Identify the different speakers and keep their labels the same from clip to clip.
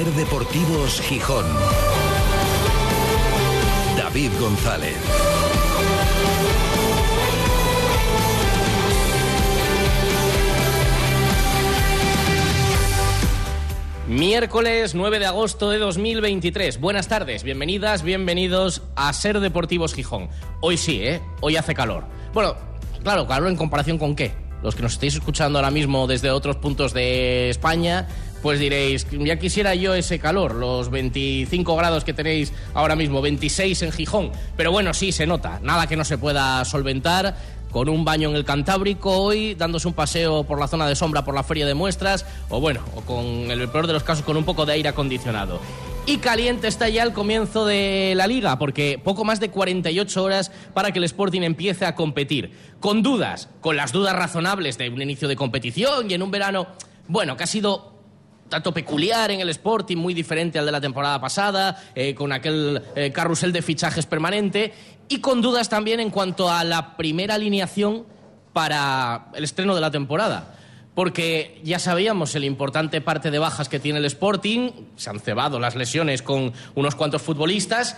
Speaker 1: Ser Deportivos Gijón. David González.
Speaker 2: Miércoles 9 de agosto de 2023. Buenas tardes, bienvenidas, bienvenidos a Ser Deportivos Gijón. Hoy sí, ¿eh? Hoy hace calor. Bueno, claro, calor en comparación con qué. Los que nos estáis escuchando ahora mismo desde otros puntos de España, pues diréis, ya quisiera yo ese calor, los 25 grados que tenéis ahora mismo, 26 en Gijón. Pero bueno, sí, se nota, nada que no se pueda solventar con un baño en el Cantábrico hoy, dándose un paseo por la zona de sombra por la feria de muestras, o bueno, o con el peor de los casos con un poco de aire acondicionado. Y caliente está ya el comienzo de la liga, porque poco más de 48 horas para que el Sporting empiece a competir. Con dudas, con las dudas razonables de un inicio de competición y en un verano, bueno, que ha sido tanto peculiar en el Sporting, muy diferente al de la temporada pasada, eh, con aquel eh, carrusel de fichajes permanente, y con dudas también en cuanto a la primera alineación para el estreno de la temporada. Porque ya sabíamos el importante parte de bajas que tiene el Sporting, se han cebado las lesiones con unos cuantos futbolistas,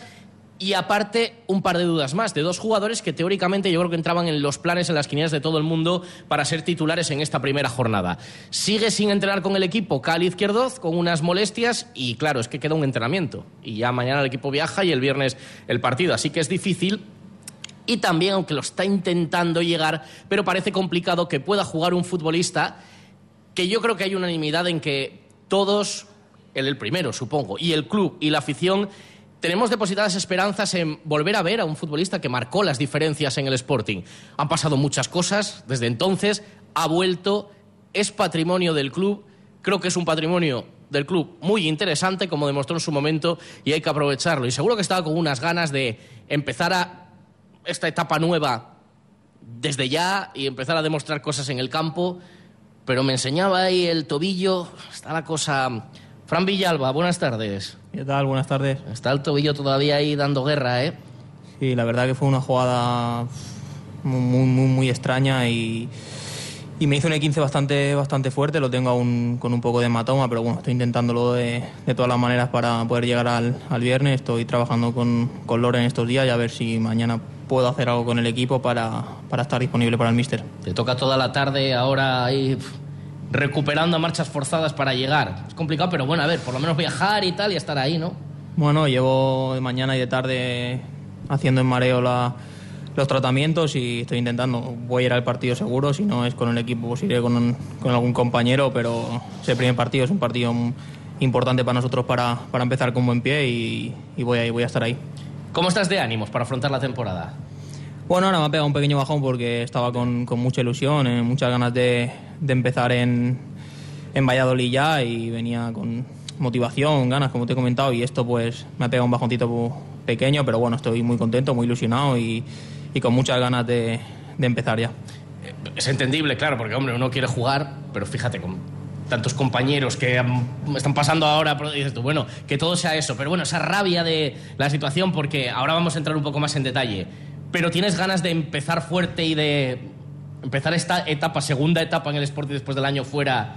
Speaker 2: y aparte, un par de dudas más, de dos jugadores que teóricamente yo creo que entraban en los planes, en las quinielas de todo el mundo para ser titulares en esta primera jornada. Sigue sin entrenar con el equipo Cali Izquierdoz, con unas molestias, y claro, es que queda un entrenamiento. Y ya mañana el equipo viaja y el viernes el partido. Así que es difícil. Y también, aunque lo está intentando llegar, pero parece complicado que pueda jugar un futbolista que yo creo que hay unanimidad en que todos, el, el primero supongo, y el club y la afición tenemos depositadas esperanzas en volver a ver a un futbolista que marcó las diferencias en el Sporting. Han pasado muchas cosas desde entonces, ha vuelto, es patrimonio del club, creo que es un patrimonio del club muy interesante, como demostró en su momento, y hay que aprovecharlo. Y seguro que estaba con unas ganas de empezar a esta etapa nueva desde ya y empezar a demostrar cosas en el campo, pero me enseñaba ahí el tobillo, está la cosa... Fran Villalba, buenas tardes.
Speaker 3: ¿Qué tal? Buenas tardes.
Speaker 2: Está el tobillo todavía ahí dando guerra, ¿eh?
Speaker 3: Sí, la verdad que fue una jugada muy, muy, muy extraña y, y me hizo un E15 bastante, bastante fuerte. Lo tengo aún con un poco de hematoma, pero bueno, estoy intentándolo de, de todas las maneras para poder llegar al, al viernes. Estoy trabajando con, con Loren estos días y a ver si mañana puedo hacer algo con el equipo para, para estar disponible para el míster.
Speaker 2: Te toca toda la tarde ahora ahí recuperando a marchas forzadas para llegar. Es complicado, pero bueno, a ver, por lo menos viajar y tal y estar ahí, ¿no?
Speaker 3: Bueno, llevo de mañana y de tarde haciendo en mareo la- los tratamientos y estoy intentando. Voy a ir al partido seguro, si no es con el equipo, pues iré con, con algún compañero, pero ese primer partido es un partido importante para nosotros para, para empezar con buen pie y, y voy, a, voy a estar ahí.
Speaker 2: ¿Cómo estás de ánimos para afrontar la temporada?
Speaker 3: Bueno, ahora me ha pegado un pequeño bajón porque estaba con, con mucha ilusión, eh, muchas ganas de, de empezar en, en Valladolid ya y venía con motivación, ganas, como te he comentado, y esto pues me ha pegado un bajoncito pequeño, pero bueno, estoy muy contento, muy ilusionado y, con muchas ganas de, de empezar ya.
Speaker 2: Es entendible, claro, porque hombre, uno quiere jugar, pero fíjate, con tantos compañeros que están pasando ahora, dices tú, bueno, que todo sea eso, pero bueno, esa rabia de la situación, porque ahora vamos a entrar un poco más en detalle, pero tienes ganas de empezar fuerte y de empezar esta etapa, segunda etapa en el Sporting después del año fuera,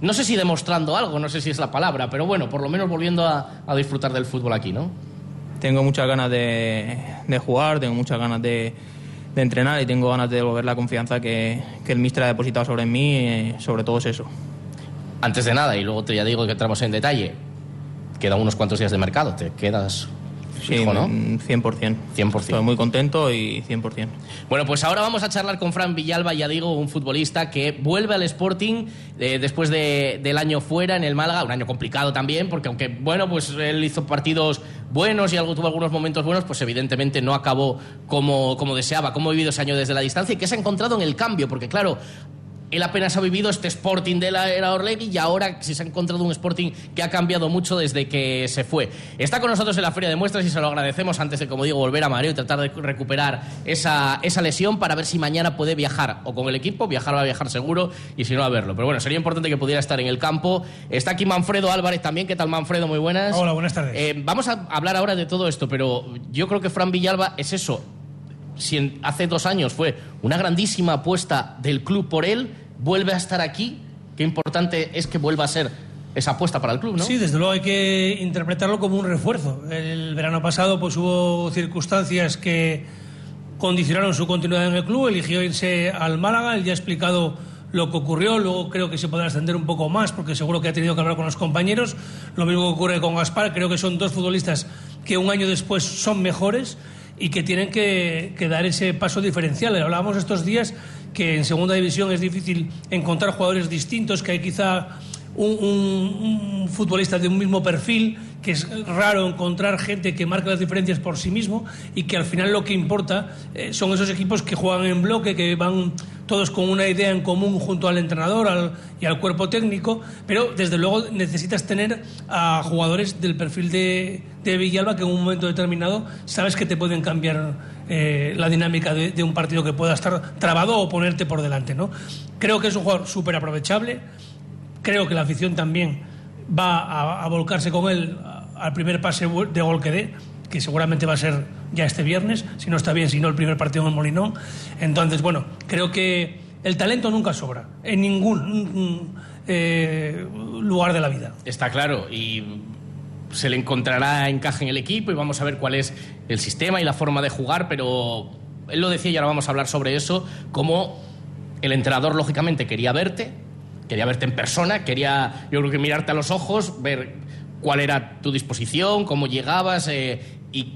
Speaker 2: no sé si demostrando algo, no sé si es la palabra, pero bueno, por lo menos volviendo a, a disfrutar del fútbol aquí, ¿no?
Speaker 3: Tengo muchas ganas de, de jugar, tengo muchas ganas de, de entrenar y tengo ganas de devolver la confianza que, que el míster ha depositado sobre mí, eh, sobre todo es eso.
Speaker 2: Antes de nada, y luego te ya digo que entramos en detalle, quedan unos cuantos días de mercado, te quedas
Speaker 3: Sí,
Speaker 2: ¿no?
Speaker 3: mm, 100%.
Speaker 2: 100%.
Speaker 3: Estoy muy contento y 100%.
Speaker 2: Bueno, pues ahora vamos a charlar con Fran Villalba, ya digo, un futbolista que vuelve al Sporting eh, después de- del año fuera en el Málaga, un año complicado también, porque aunque, bueno, pues él hizo partidos buenos y algo, tuvo algunos momentos buenos, pues evidentemente no acabó como, como deseaba, como ha vivido ese año desde la distancia y que se ha encontrado en el cambio, porque claro, él apenas ha vivido este Sporting de la era Orlegui y ahora sí se ha encontrado un Sporting que ha cambiado mucho desde que se fue. Está con nosotros en la Feria de Muestras y se lo agradecemos antes de, como digo, volver a Mareo y tratar de recuperar esa, esa lesión para ver si mañana puede viajar o con el equipo, viajar va a viajar seguro y si no a verlo. Pero bueno, sería importante que pudiera estar en el campo. Está aquí Manfredo Álvarez también. ¿Qué tal, Manfredo? Muy buenas.
Speaker 4: Hola, buenas tardes.
Speaker 2: Eh, vamos a hablar ahora de todo esto, pero yo creo que Fran Villalba es eso. Si en- hace dos años fue una grandísima apuesta del club por él, vuelve a estar aquí. Qué importante es que vuelva a ser esa apuesta para el club, ¿no?
Speaker 4: Sí, desde luego hay que interpretarlo como un refuerzo. El verano pasado pues hubo circunstancias que condicionaron su continuidad en el club, eligió irse al Málaga, él ya ha explicado lo que ocurrió, luego creo que se podrá extender un poco más porque seguro que ha tenido que hablar con los compañeros. Lo mismo que ocurre con Gaspar, creo que son dos futbolistas que un año después son mejores y que tienen que, dar ese paso diferencial. Hablábamos estos días que en segunda división es difícil encontrar jugadores distintos, que hay quizá un, futbolista de un mismo perfil, que es raro encontrar gente que marque las diferencias por sí mismo y que al final lo que importa eh, son esos equipos que juegan en bloque, que van todos con una idea en común junto al entrenador y al cuerpo técnico, pero desde luego necesitas tener a jugadores del perfil de, Villalba que en un momento determinado sabes que te pueden cambiar eh, la dinámica de, de, un partido que pueda estar trabado o ponerte por delante. ¿no? Creo que es un jugador súper aprovechable Creo que la afición también va a, volcarse con él al primer pase de gol que dé, que seguramente va a ser ya este viernes, si no está bien, si no el primer partido en Molinón. Entonces, bueno, creo que el talento nunca sobra, en ningún eh, lugar de la vida.
Speaker 2: Está claro, y se le encontrará encaje en el equipo y vamos a ver cuál es el sistema y la forma de jugar, pero él lo decía y ahora vamos a hablar sobre eso, como el entrenador lógicamente quería verte, quería verte en persona, quería, yo creo que mirarte a los ojos, ver cuál era tu disposición, cómo llegabas, eh, y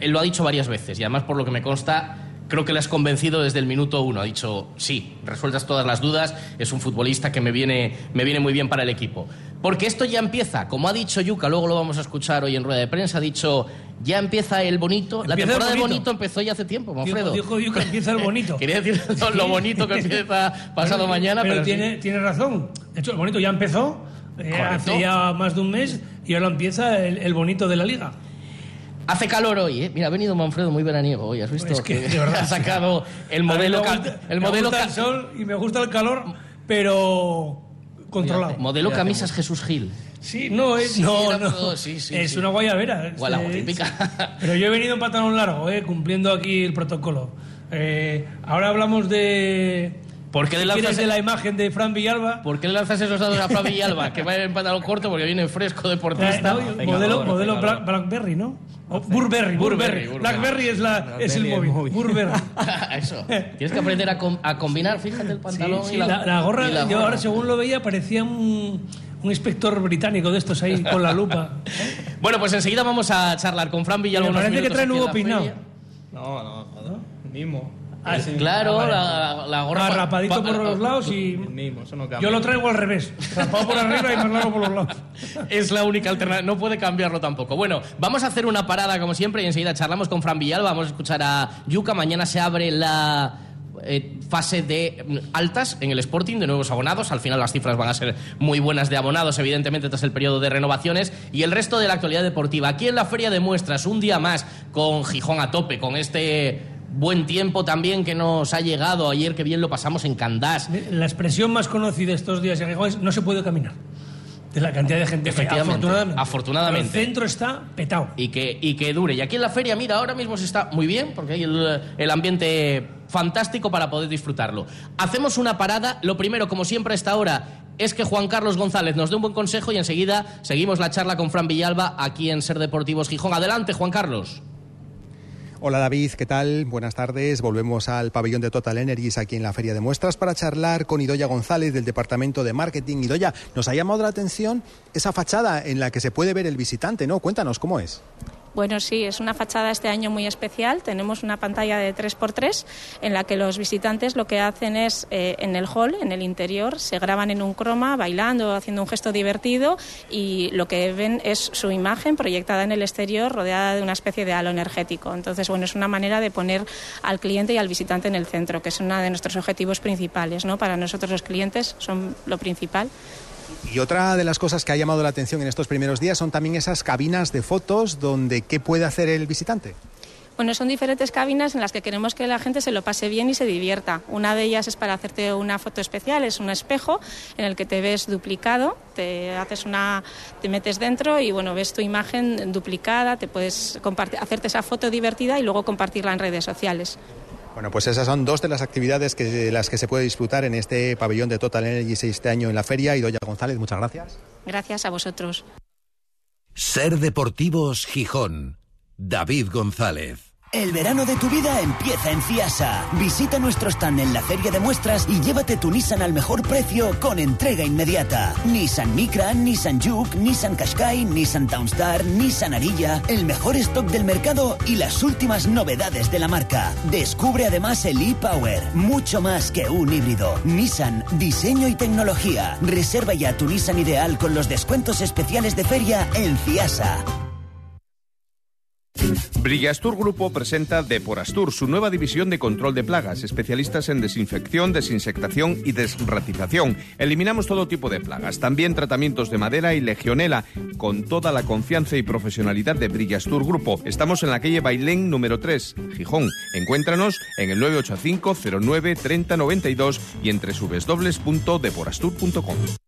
Speaker 2: él lo ha dicho varias veces, y además por lo que me consta, creo que le has convencido desde el minuto uno. Ha dicho, sí, resueltas todas las dudas, es un futbolista que me viene, me viene muy bien para el equipo. Porque esto ya empieza, como ha dicho Yuca, luego lo vamos a escuchar hoy en rueda de prensa, ha dicho, ya empieza el bonito. la temporada de bonito empezó ya hace tiempo, Manfredo.
Speaker 4: Dijo, Yuca, empieza el bonito.
Speaker 2: Quería decir lo bonito que empieza pasado mañana.
Speaker 4: Pero, tiene, tiene razón. De hecho, el bonito ya empezó eh, hace ya más de un mes y ahora empieza el bonito de la liga.
Speaker 2: Hace calor hoy, ¿eh? Mira, ha venido Manfredo muy veraniego hoy, ¿has visto?
Speaker 4: Es que, de verdad,
Speaker 2: ha sacado el modelo...
Speaker 4: el modelo me gusta el sol y me gusta el calor, pero controlado.
Speaker 2: modelo camisas Jesús Gil.
Speaker 4: Sí, no, es, no, no. es una guayabera.
Speaker 2: típica.
Speaker 4: Pero yo he venido en pantalón largo, ¿eh? cumpliendo aquí el protocolo. Eh, ahora hablamos de
Speaker 2: ¿Por qué le lanzas
Speaker 4: de la imagen de Fran Villalba?
Speaker 2: ¿Por qué le lanzas esos dados a Fran Villalba? que va en pantalón corto porque viene fresco deportista.
Speaker 4: Eh, modelo, modelo Blackberry, ¿no? Burberry, Burberry, Blackberry es, la, es el móvil. Burberry.
Speaker 2: Eso. Tienes que aprender a, a, combinar, fíjate, el pantalón
Speaker 4: y, la, gorra. yo ahora, según lo veía, parecía un, un inspector británico de estos ahí con la lupa.
Speaker 2: bueno, pues enseguida vamos a charlar con Fran Villalba.
Speaker 4: Me parece que trae nuevo peinado.
Speaker 3: No, no, no. Mismo.
Speaker 2: Ah, claro, la, la, gorra.
Speaker 4: rapadito por los lados y. Yo lo traigo al revés. Rapado por arriba y más largo por los lados.
Speaker 2: Es la única alternativa. No puede cambiarlo tampoco. Bueno, vamos a hacer una parada como siempre y enseguida charlamos con Fran Villal. Vamos a escuchar a Yuca. Mañana se abre la. Eh, fase de mm, altas en el Sporting de nuevos abonados. Al final las cifras van a ser muy buenas de abonados, evidentemente, tras el periodo de renovaciones. Y el resto de la actualidad deportiva. Aquí en la Feria de Muestras, un día más con Gijón a tope, con este buen tiempo también que nos ha llegado ayer, que bien lo pasamos en Candás.
Speaker 4: La expresión más conocida estos días en es no se puede caminar. De la cantidad de gente
Speaker 2: Efectivamente, afortunadamente.
Speaker 4: el centro está petado.
Speaker 2: Y que, y que dure. Y aquí en la feria, mira, ahora mismo se está muy bien, porque hay el, el ambiente fantástico para poder disfrutarlo. Hacemos una parada. Lo primero, como siempre a esta hora, es que Juan Carlos González nos dé un buen consejo y enseguida seguimos la charla con Fran Villalba aquí en Ser Deportivos Gijón. Adelante, Juan Carlos.
Speaker 5: Hola David, ¿qué tal? Buenas tardes. Volvemos al pabellón de Total Energies aquí en la Feria de Muestras para charlar con Idoya González del Departamento de Marketing. Idoya, nos ha llamado la atención esa fachada en la que se puede ver el visitante, ¿no? Cuéntanos, ¿cómo es?
Speaker 6: Bueno, sí, es una fachada este año muy especial. Tenemos una pantalla de 3x3 en la que los visitantes lo que hacen es eh, en el hall, en el interior, se graban en un croma, bailando, haciendo un gesto divertido y lo que ven es su imagen proyectada en el exterior rodeada de una especie de halo energético. Entonces, bueno, es una manera de poner al cliente y al visitante en el centro, que es uno de nuestros objetivos principales. ¿no? Para nosotros los clientes son lo principal.
Speaker 5: Y otra de las cosas que ha llamado la atención en estos primeros días son también esas cabinas de fotos donde qué puede hacer el visitante.
Speaker 6: Bueno, son diferentes cabinas en las que queremos que la gente se lo pase bien y se divierta. Una de ellas es para hacerte una foto especial, es un espejo en el que te ves duplicado, te haces una, te metes dentro y bueno, ves tu imagen duplicada, te puedes hacerte esa foto divertida y luego compartirla en redes sociales.
Speaker 5: Bueno, pues esas son dos de las actividades que las que se puede disfrutar en este pabellón de Total Energy este año en la feria. Idoya González, muchas gracias.
Speaker 6: Gracias a vosotros.
Speaker 1: Ser Deportivos Gijón. David González.
Speaker 7: El verano de tu vida empieza en Ciasa. Visita nuestro stand en la feria de muestras y llévate tu Nissan al mejor precio con entrega inmediata. Nissan Micra, Nissan Juke, Nissan Qashqai, Nissan Townstar, Nissan Arilla, el mejor stock del mercado y las últimas novedades de la marca. Descubre además el e-Power, mucho más que un híbrido. Nissan, diseño y tecnología. Reserva ya tu Nissan ideal con los descuentos especiales de feria en Ciasa.
Speaker 8: Brillastur Grupo presenta Deporastur, su nueva división de control de plagas, especialistas en desinfección, desinsectación y desratización. Eliminamos todo tipo de plagas, también tratamientos de madera y legionela, con toda la confianza y profesionalidad de Brillastur Grupo. Estamos en la calle Bailén número 3, Gijón. Encuéntranos en el 985 09 3092 y en www.deporastur.com.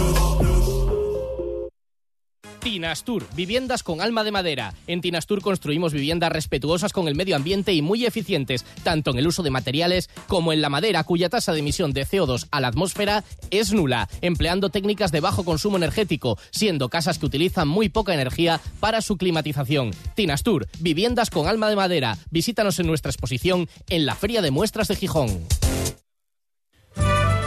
Speaker 2: Tinastur, viviendas con alma de madera. En Tinastur construimos viviendas respetuosas con el medio ambiente y muy eficientes, tanto en el uso de materiales como en la madera, cuya tasa de emisión de CO2 a la atmósfera es nula, empleando técnicas de bajo consumo energético, siendo casas que utilizan muy poca energía para su climatización. Tinastur, viviendas con alma de madera. Visítanos en nuestra exposición en la Feria de Muestras de Gijón.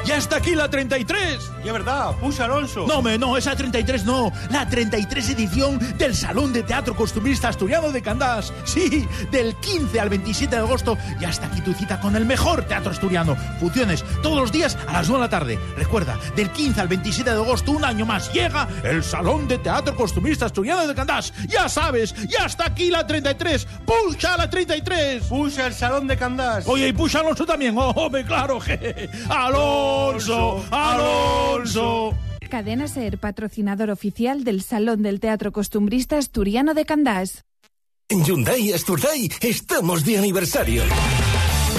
Speaker 9: ¡Ya está aquí la 33!
Speaker 10: Y es verdad, puxa Alonso.
Speaker 9: No, me, no, esa 33 no. La 33 edición del Salón de Teatro Costumbrista Asturiano de Candás. Sí, del 15 al 27 de agosto. Ya está aquí tu cita con el mejor teatro asturiano. Funciones todos los días a las 9 de la tarde. Recuerda, del 15 al 27 de agosto, un año más, llega el Salón de Teatro Costumbrista Asturiano de Candás. Ya sabes, ya está aquí la 33. ¡Puxa la 33!
Speaker 10: Puxa el Salón de Candás.
Speaker 9: Oye, y puxa Alonso también. ¡Oh, hombre, claro! Je. ¡Alonso! Alonso, Alonso.
Speaker 11: Cadena Ser, patrocinador oficial del Salón del Teatro Costumbrista Asturiano de Candás.
Speaker 12: En Hyundai Asturday estamos de aniversario.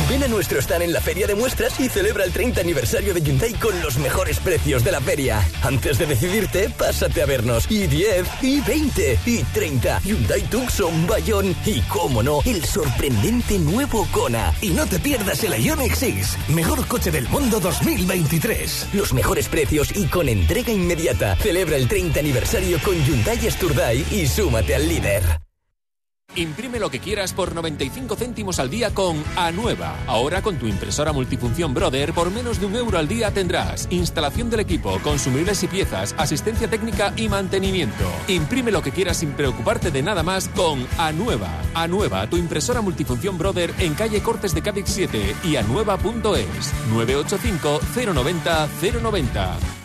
Speaker 12: Ven a nuestro stand en la feria de muestras y celebra el 30 aniversario de Hyundai con los mejores precios de la feria. Antes de decidirte, pásate a vernos. Y 10, y 20, y 30. Hyundai Tucson, Bayón y, cómo no, el sorprendente nuevo Kona. Y no te pierdas el Ioniq 6, mejor coche del mundo 2023. Los mejores precios y con entrega inmediata. Celebra el 30 aniversario con Hyundai Asturday y súmate al líder.
Speaker 13: Imprime lo que quieras por 95 céntimos al día con Anueva. Ahora con tu impresora multifunción Brother por menos de un euro al día tendrás instalación del equipo, consumibles y piezas, asistencia técnica y mantenimiento. Imprime lo que quieras sin preocuparte de nada más con Anueva. Anueva, tu impresora multifunción Brother en calle Cortes de Cádiz 7 y anueva.es 985 090 090.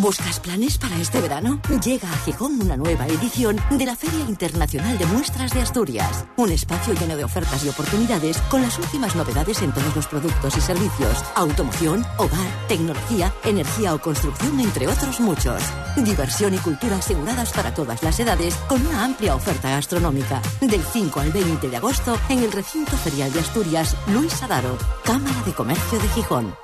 Speaker 14: ¿Buscas planes para este verano? Llega a Gijón una nueva edición de la Feria Internacional de Muestras de Asturias. Un espacio lleno de ofertas y oportunidades con las últimas novedades en todos los productos y servicios. Automoción, hogar, tecnología, energía o construcción, entre otros muchos. Diversión y cultura aseguradas para todas las edades con una amplia oferta gastronómica. Del 5 al 20 de agosto en el recinto ferial de Asturias, Luis Adaro, Cámara de Comercio de Gijón.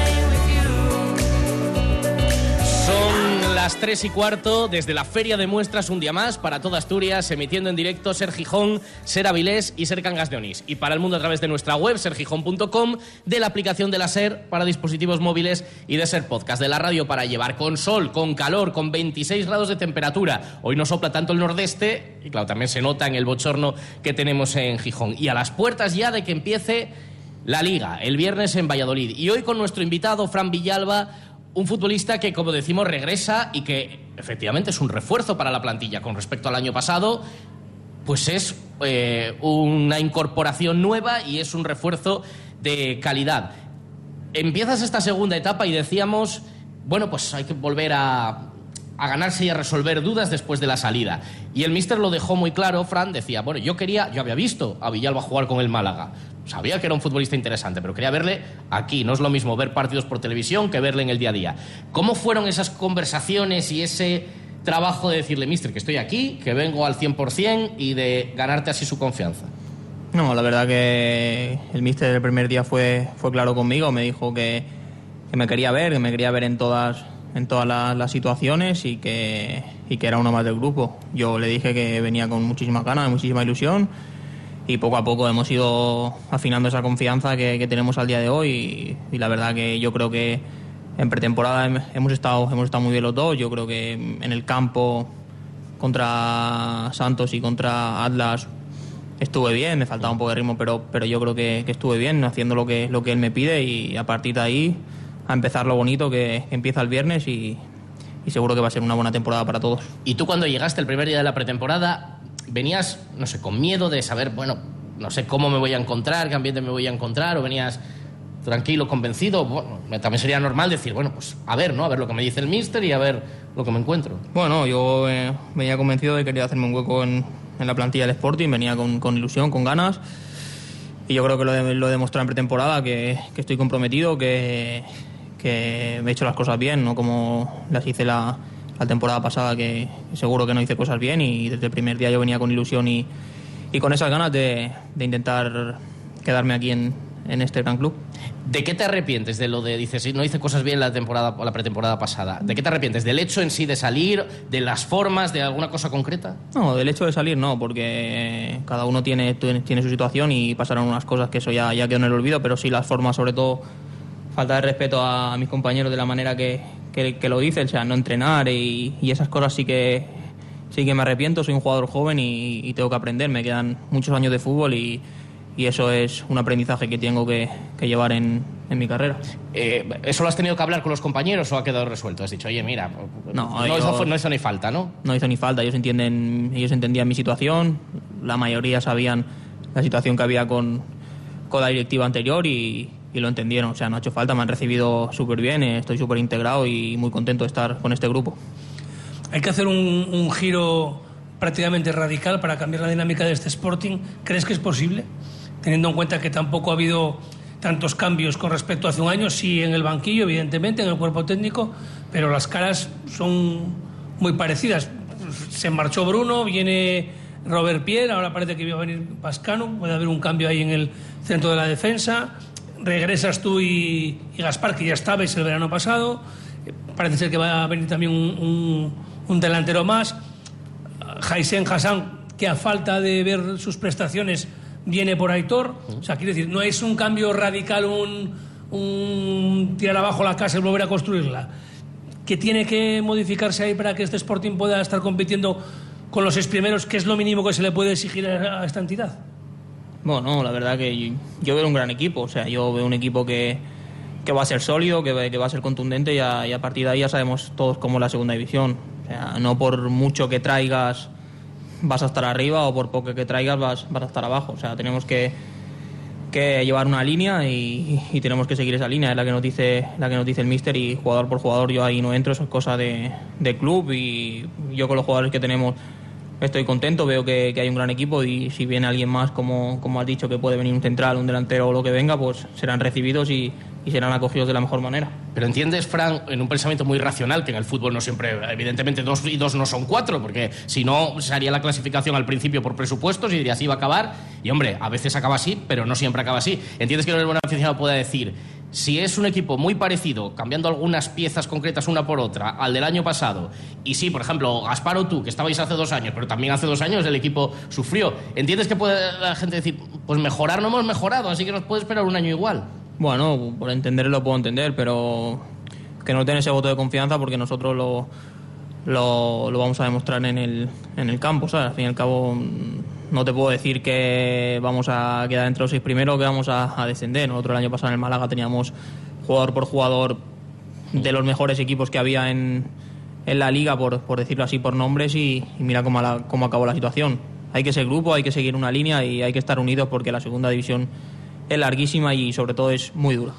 Speaker 2: Las 3 y cuarto desde la Feria de Muestras un día más para toda Asturias, emitiendo en directo Ser Gijón, Ser Avilés y Ser Cangas de Onís. Y para el mundo a través de nuestra web, sergijón.com, de la aplicación de la Ser para dispositivos móviles y de Ser Podcast, de la radio para llevar con sol, con calor, con 26 grados de temperatura. Hoy no sopla tanto el nordeste y claro, también se nota en el bochorno que tenemos en Gijón. Y a las puertas ya de que empiece la Liga, el viernes en Valladolid. Y hoy con nuestro invitado, Fran Villalba, un futbolista que, como decimos, regresa y que efectivamente es un refuerzo para la plantilla con respecto al año pasado, pues es eh, una incorporación nueva y es un refuerzo de calidad. Empiezas esta segunda etapa y decíamos, bueno, pues hay que volver a, a ganarse y a resolver dudas después de la salida. Y el míster lo dejó muy claro, Fran decía, bueno, yo quería, yo había visto a Villalba jugar con el Málaga. Sabía que era un futbolista interesante, pero quería verle aquí. No es lo mismo ver partidos por televisión que verle en el día a día. ¿Cómo fueron esas conversaciones y ese trabajo de decirle, mister, que estoy aquí, que vengo al 100% y de ganarte así su confianza?
Speaker 3: No, la verdad que el míster el primer día fue, fue claro conmigo, me dijo que, que me quería ver, que me quería ver en todas, en todas las, situaciones y que, y que era uno más del grupo. Yo le dije que venía con muchísimas ganas, muchísima ilusión y poco a poco hemos ido afinando esa confianza que, que tenemos al día de hoy y, y la verdad que yo creo que en pretemporada hem- hemos estado, hemos estado muy bien los dos, yo creo que en el campo contra Santos y contra Atlas estuve bien, me faltaba un poco de ritmo, pero, pero yo creo que, que estuve bien haciendo lo que, lo que él me pide y a partir de ahí a empezar lo bonito que, empieza el viernes y, y seguro que va a ser una buena temporada para todos.
Speaker 2: Y tú cuando llegaste el primer día de la pretemporada, venías, no sé, con miedo de saber, bueno, no sé cómo me voy a encontrar, qué ambiente me voy a encontrar, o venías tranquilo, convencido. Bueno, también sería normal decir, bueno, pues a ver, ¿no? A ver lo que me dice el míster y a ver lo que me encuentro.
Speaker 3: Bueno, yo eh, venía convencido de que quería hacerme un hueco en, en la plantilla del Sporting, venía con, con ilusión, con ganas. Y yo creo que lo, he- lo he demostrado en pretemporada, que, que estoy comprometido, que, que me he hecho las cosas bien, no como las hice la, la temporada pasada, que seguro que no hice cosas bien. Y desde el primer día yo venía con ilusión y, y con esas ganas de, de intentar quedarme aquí en, en este gran club.
Speaker 2: ¿De qué te arrepientes de lo de, dices, no hice cosas bien la temporada la pretemporada pasada? ¿De qué te arrepientes? ¿Del hecho en sí de salir? ¿De las formas? ¿De alguna cosa concreta?
Speaker 3: No, del hecho de salir no, porque cada uno tiene, tiene su situación y pasaron unas cosas que eso ya, ya quedó en el olvido, pero sí las formas, sobre todo, falta de respeto a, mis compañeros de la manera que, que, que lo dicen, o sea, no entrenar y, y esas cosas sí que, sí que me arrepiento, soy un jugador joven y, y tengo que aprender, me quedan muchos años de fútbol y, y eso es un aprendizaje que tengo que, que llevar en, en mi carrera.
Speaker 2: Eh, ¿Eso lo has tenido que hablar con los compañeros o ha quedado resuelto? Has dicho, oye, mira,
Speaker 3: No,
Speaker 2: no,
Speaker 3: yo-
Speaker 2: hizo, no hizo ni falta, ¿no?
Speaker 3: no hizo ni falta. Ellos entienden, ellos entendían mi situación. La mayoría sabían la situación que había con, con la directiva anterior y, y lo entendieron. O sea, no ha hecho falta, me han recibido súper bien, eh, estoy súper integrado y muy contento de estar con este grupo.
Speaker 4: Hay que hacer un, un giro prácticamente radical para cambiar la dinámica de este Sporting. ¿Crees que es posible? Teniendo en cuenta que tampoco ha habido tantos cambios con respecto a hace un año, sí en el banquillo, evidentemente, en el cuerpo técnico, pero las caras son muy parecidas. Se marchó Bruno, viene Robert Pierre, ahora parece que va a venir Pascano, puede haber un cambio ahí en el centro de la defensa. Regresas tú y, y Gaspar, que ya estabais el verano pasado. Parece ser que va a venir también un, un- un delantero más. Jaisen Hassan, que a falta de ver sus prestaciones viene por Aitor. O sea, quiero decir, no es un cambio radical, un, un tirar abajo la casa y volver a construirla. ¿Qué tiene que modificarse ahí para que este Sporting pueda estar compitiendo con los seis primeros, que es lo mínimo que se le puede exigir a esta entidad?
Speaker 3: Bueno, la verdad que yo, veo un gran equipo. O sea, yo veo un equipo que, que va a ser sólido, que, que va a ser contundente y a, y a partir de ahí ya sabemos todos cómo es la segunda división. O sea, no por mucho que traigas vas a estar arriba o por poco que traigas vas, a estar abajo. O sea, tenemos que, que llevar una línea y, y tenemos que seguir esa línea. Es la que nos dice, la que nos dice el míster y jugador por jugador yo ahí no entro, eso es cosa de, de club y yo con los jugadores que tenemos estoy contento, veo que, hay un gran equipo y si viene alguien más, como, como has dicho, que puede venir un central, un delantero o lo que venga, pues serán recibidos y, serán acogidos de la mejor manera.
Speaker 2: Pero entiendes, Fran, en un pensamiento muy racional, que en el fútbol no siempre, evidentemente, dos y dos no son cuatro, porque si no, se haría la clasificación al principio por presupuestos y así iba a acabar. Y hombre, a veces acaba así, pero no siempre acaba así. ¿Entiendes que el buen aficionado pueda decir, si es un equipo muy parecido, cambiando algunas piezas concretas una por otra, al del año pasado, y sí, por ejemplo, Gaspar o tú, que estabais hace dos años, pero también hace dos años el equipo sufrió, ¿entiendes que puede la gente decir, pues mejorar no hemos mejorado, así que nos puede esperar un año igual?
Speaker 3: Bueno, por entender lo puedo entender, pero que no tiene ese voto de confianza porque nosotros lo, lo, lo vamos a demostrar en el, en el campo, ¿sabes? Al fin y al cabo no te puedo decir que vamos a quedar entre los seis primeros que vamos a, descender. Nosotros el año pasado en el Málaga teníamos jugador por jugador de los mejores equipos que había en, en la liga, por, por decirlo así, por nombres, y, y mira cómo, la- cómo acabó la situación. Hay que ser grupo, hay que seguir una línea y hay que estar unidos porque la segunda división es larguísima y sobre todo es muy dura.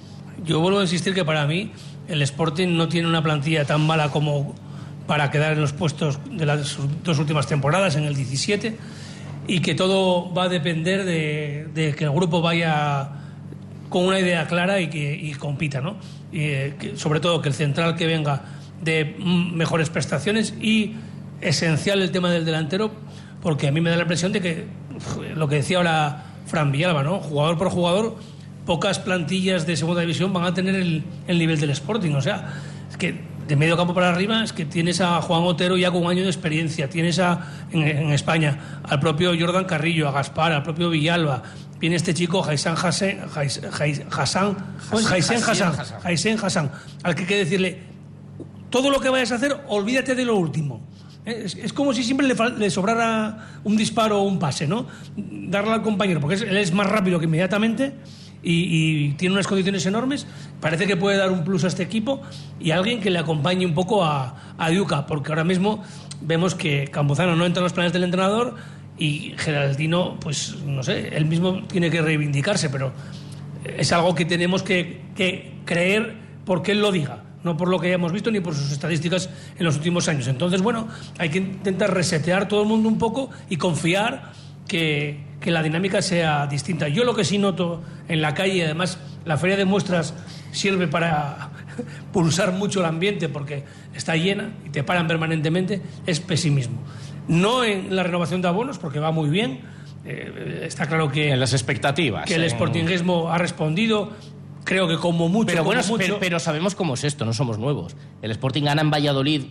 Speaker 4: Yo vuelvo a insistir que para mí el Sporting no tiene una plantilla tan mala como para quedar en los puestos de las dos últimas temporadas, en el 17, y que todo va a depender de, que el grupo vaya con una idea clara y que y compita, ¿no? Y, eh, que- sobre todo que el central que venga de mejores prestaciones y esencial el tema del delantero, porque a mí me da la impresión de que lo que decía ahora Fran Villalba, ¿no? Jugador por jugador, pocas plantillas de segunda división van a tener el, el nivel del Sporting, o sea, es que de medio campo para arriba es que tienes a Juan Otero ya con un año de experiencia, tienes a, en, en España al propio Jordan Carrillo, a Gaspar, al propio Villalba, viene este chico Jaisan Hassan, Jais- Hassan,
Speaker 2: Hassan,
Speaker 4: al que hay que decirle, todo lo que vayas a hacer, olvídate de lo último. Eh, Es, es como si siempre le, le sobrara un disparo o un pase, ¿no? Darle al compañero, porque él es más rápido que inmediatamente y, tiene unas condiciones enormes. Parece que puede dar un plus a este equipo y alguien que le acompañe un poco a, a Duca, porque ahora mismo vemos que Campuzano no entra en los planes del entrenador y Geraldino, pues no sé, él mismo tiene que reivindicarse, pero es algo que tenemos que, que creer porque él lo diga, no por lo que hayamos visto ni por sus estadísticas en los últimos años. Entonces, bueno, hay que intentar resetear todo el mundo un poco y confiar que, que la dinámica sea distinta. Yo lo que sí noto en la calle, además, la feria de muestras sirve para pulsar mucho el ambiente porque está llena y te paran permanentemente, es pesimismo. No en la renovación de abonos, porque va muy bien. eh, está claro que
Speaker 2: En las expectativas.
Speaker 4: que el
Speaker 2: en-
Speaker 4: sportingismo ha respondido, creo que como mucho.
Speaker 2: Pero
Speaker 4: como
Speaker 2: bueno,
Speaker 4: mucho.
Speaker 2: pero, pero sabemos cómo es esto, no somos nuevos. El Sporting gana en Valladolid,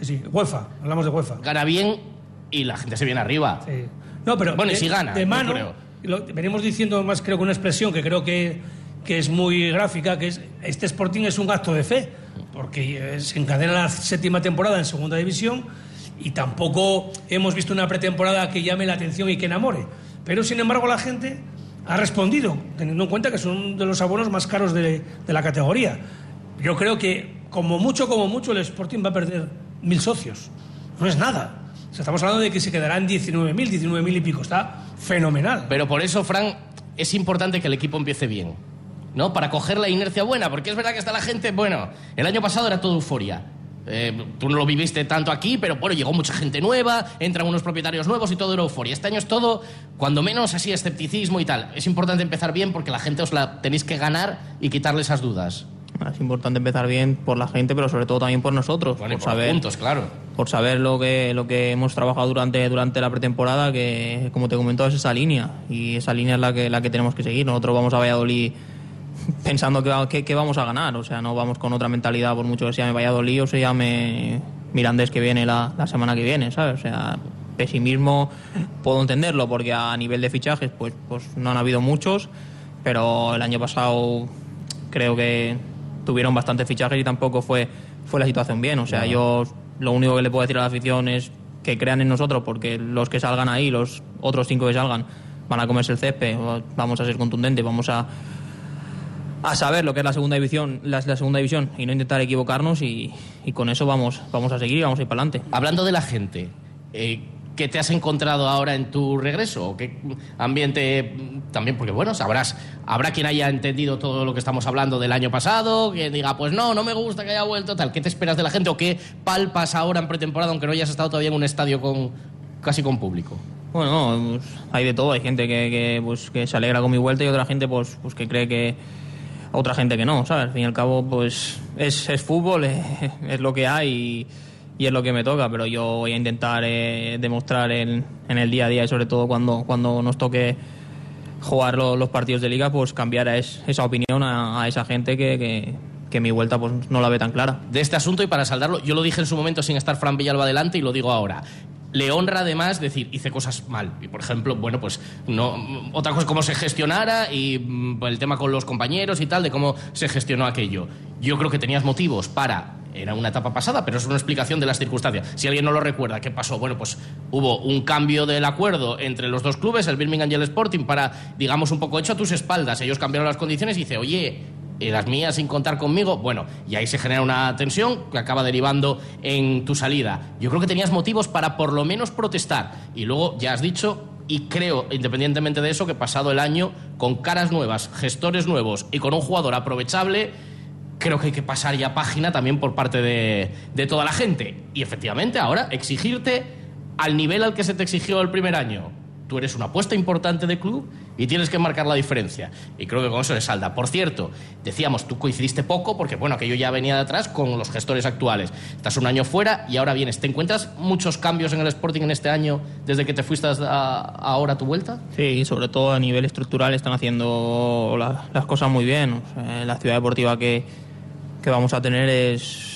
Speaker 4: Sí, sí, UEFA, hablamos de UEFA.
Speaker 2: gana bien y la gente se viene arriba.
Speaker 4: Sí. No, pero
Speaker 2: Bueno, y
Speaker 4: de,
Speaker 2: si gana,
Speaker 4: de mano, lo- venimos diciendo más creo que una expresión que creo que, que es muy gráfica, que es este Sporting es un acto de fe, porque eh, se encadena la séptima temporada en segunda división y tampoco hemos visto una pretemporada que llame la atención y que enamore. Pero sin embargo la gente ha respondido, teniendo en cuenta que son de los abonos más caros de, de la categoría. Yo creo que como mucho, como mucho, el Sporting va a perder mil socios. No es nada. O sea, estamos hablando de que se quedarán 19.000, 19.000 y pico. Está fenomenal.
Speaker 2: Pero por eso, Fran, es importante que el equipo empiece bien. ¿No? Para coger la inercia buena, porque es verdad que está la gente. Bueno, el año pasado era todo euforia. Eh, tú no lo viviste tanto aquí, pero bueno, llegó mucha gente nueva, entran unos propietarios nuevos y todo era euforia. Este año es todo, cuando menos así, escepticismo y tal. Es importante empezar bien porque la gente os la tenéis que ganar y quitarle esas dudas.
Speaker 3: Es importante empezar bien por la gente, pero sobre todo también por nosotros.
Speaker 2: Bueno, y
Speaker 3: por
Speaker 2: por
Speaker 3: saber,
Speaker 2: puntos, claro.
Speaker 3: Por saber lo que, lo que hemos trabajado durante, durante la pretemporada, que como te comentó es esa línea. Y esa línea es la que, la que tenemos que seguir. Nosotros vamos a Valladolid pensando que, que, que vamos a ganar. O sea, no vamos con otra mentalidad, por mucho que se llame Valladolid o se llame Mirandés que viene la, la semana que viene, ¿sabes? O sea, pesimismo puedo entenderlo, porque a nivel de fichajes, pues, pues no han habido muchos, pero el año pasado creo que tuvieron bastantes fichajes y tampoco fue, fue la situación bien. O sea, yo lo único que le puedo decir a la afición es que crean en nosotros, porque los que salgan ahí, los otros cinco que salgan, van a comerse el césped, vamos a ser contundentes, vamos a, a saber lo que es la segunda división, la, segunda división y no intentar equivocarnos y, y con eso vamos, vamos a seguir y vamos a ir para adelante.
Speaker 2: Hablando de la gente, eh, ¿qué te has encontrado ahora en tu regreso? ¿O ¿Qué ambiente también? Porque bueno, sabrás, habrá quien haya entendido todo lo que estamos hablando del año pasado, que diga, pues no, no me gusta que haya vuelto, tal. ¿Qué te esperas de la gente o qué palpas ahora en pretemporada, aunque no hayas estado todavía en un estadio con casi con público?
Speaker 3: Bueno, pues, hay de todo. Hay gente que, que, pues, que se alegra con mi vuelta y otra gente pues, pues que cree que otra gente que no, ¿sabes? Al fin y al cabo, pues es, es fútbol, es, es lo que hay y, es lo que me toca, pero yo voy a intentar eh, demostrar en, en el día a día y sobre todo cuando, cuando nos toque jugar lo- los partidos de liga, pues cambiar es- esa opinión a, a esa gente que, que- mi vuelta pues no la ve tan clara.
Speaker 2: de este asunto y para saldarlo, yo lo dije en su momento sin estar Fran Villalba adelante y lo digo ahora. Le honra además decir, hice cosas mal. Y por ejemplo, bueno, pues no. Otra cosa, cómo se gestionara y mm, el tema con los compañeros y tal, de cómo se gestionó aquello. Yo creo que tenías motivos para. Era una etapa pasada, pero es una explicación de las circunstancias. Si alguien no lo recuerda, ¿qué pasó? Bueno, pues hubo un cambio del acuerdo entre los dos clubes, el Birmingham y el Sporting, para, digamos, un poco hecho a tus espaldas. Ellos cambiaron las condiciones y dice, oye, las mías sin contar conmigo, bueno, y ahí se genera una tensión que acaba derivando en tu salida. Yo creo que tenías motivos para por lo menos protestar. Y luego ya has dicho, y creo, independientemente de eso, que pasado el año, con caras nuevas, gestores nuevos y con un jugador aprovechable, creo que hay que pasar ya página también por parte de, de toda la gente. Y efectivamente, ahora exigirte al nivel al que se te exigió el primer año. Tú eres una apuesta importante de club y tienes que marcar la diferencia. Y creo que con eso le salda. Por cierto, decíamos, tú coincidiste poco porque, bueno, aquello ya venía de atrás con los gestores actuales. Estás un año fuera y ahora vienes. ¿Te encuentras muchos cambios en el Sporting en este año desde que te fuiste a- ahora a tu vuelta?
Speaker 3: Sí, sobre todo a nivel estructural están haciendo la- las cosas muy bien. La ciudad deportiva que, que vamos a tener es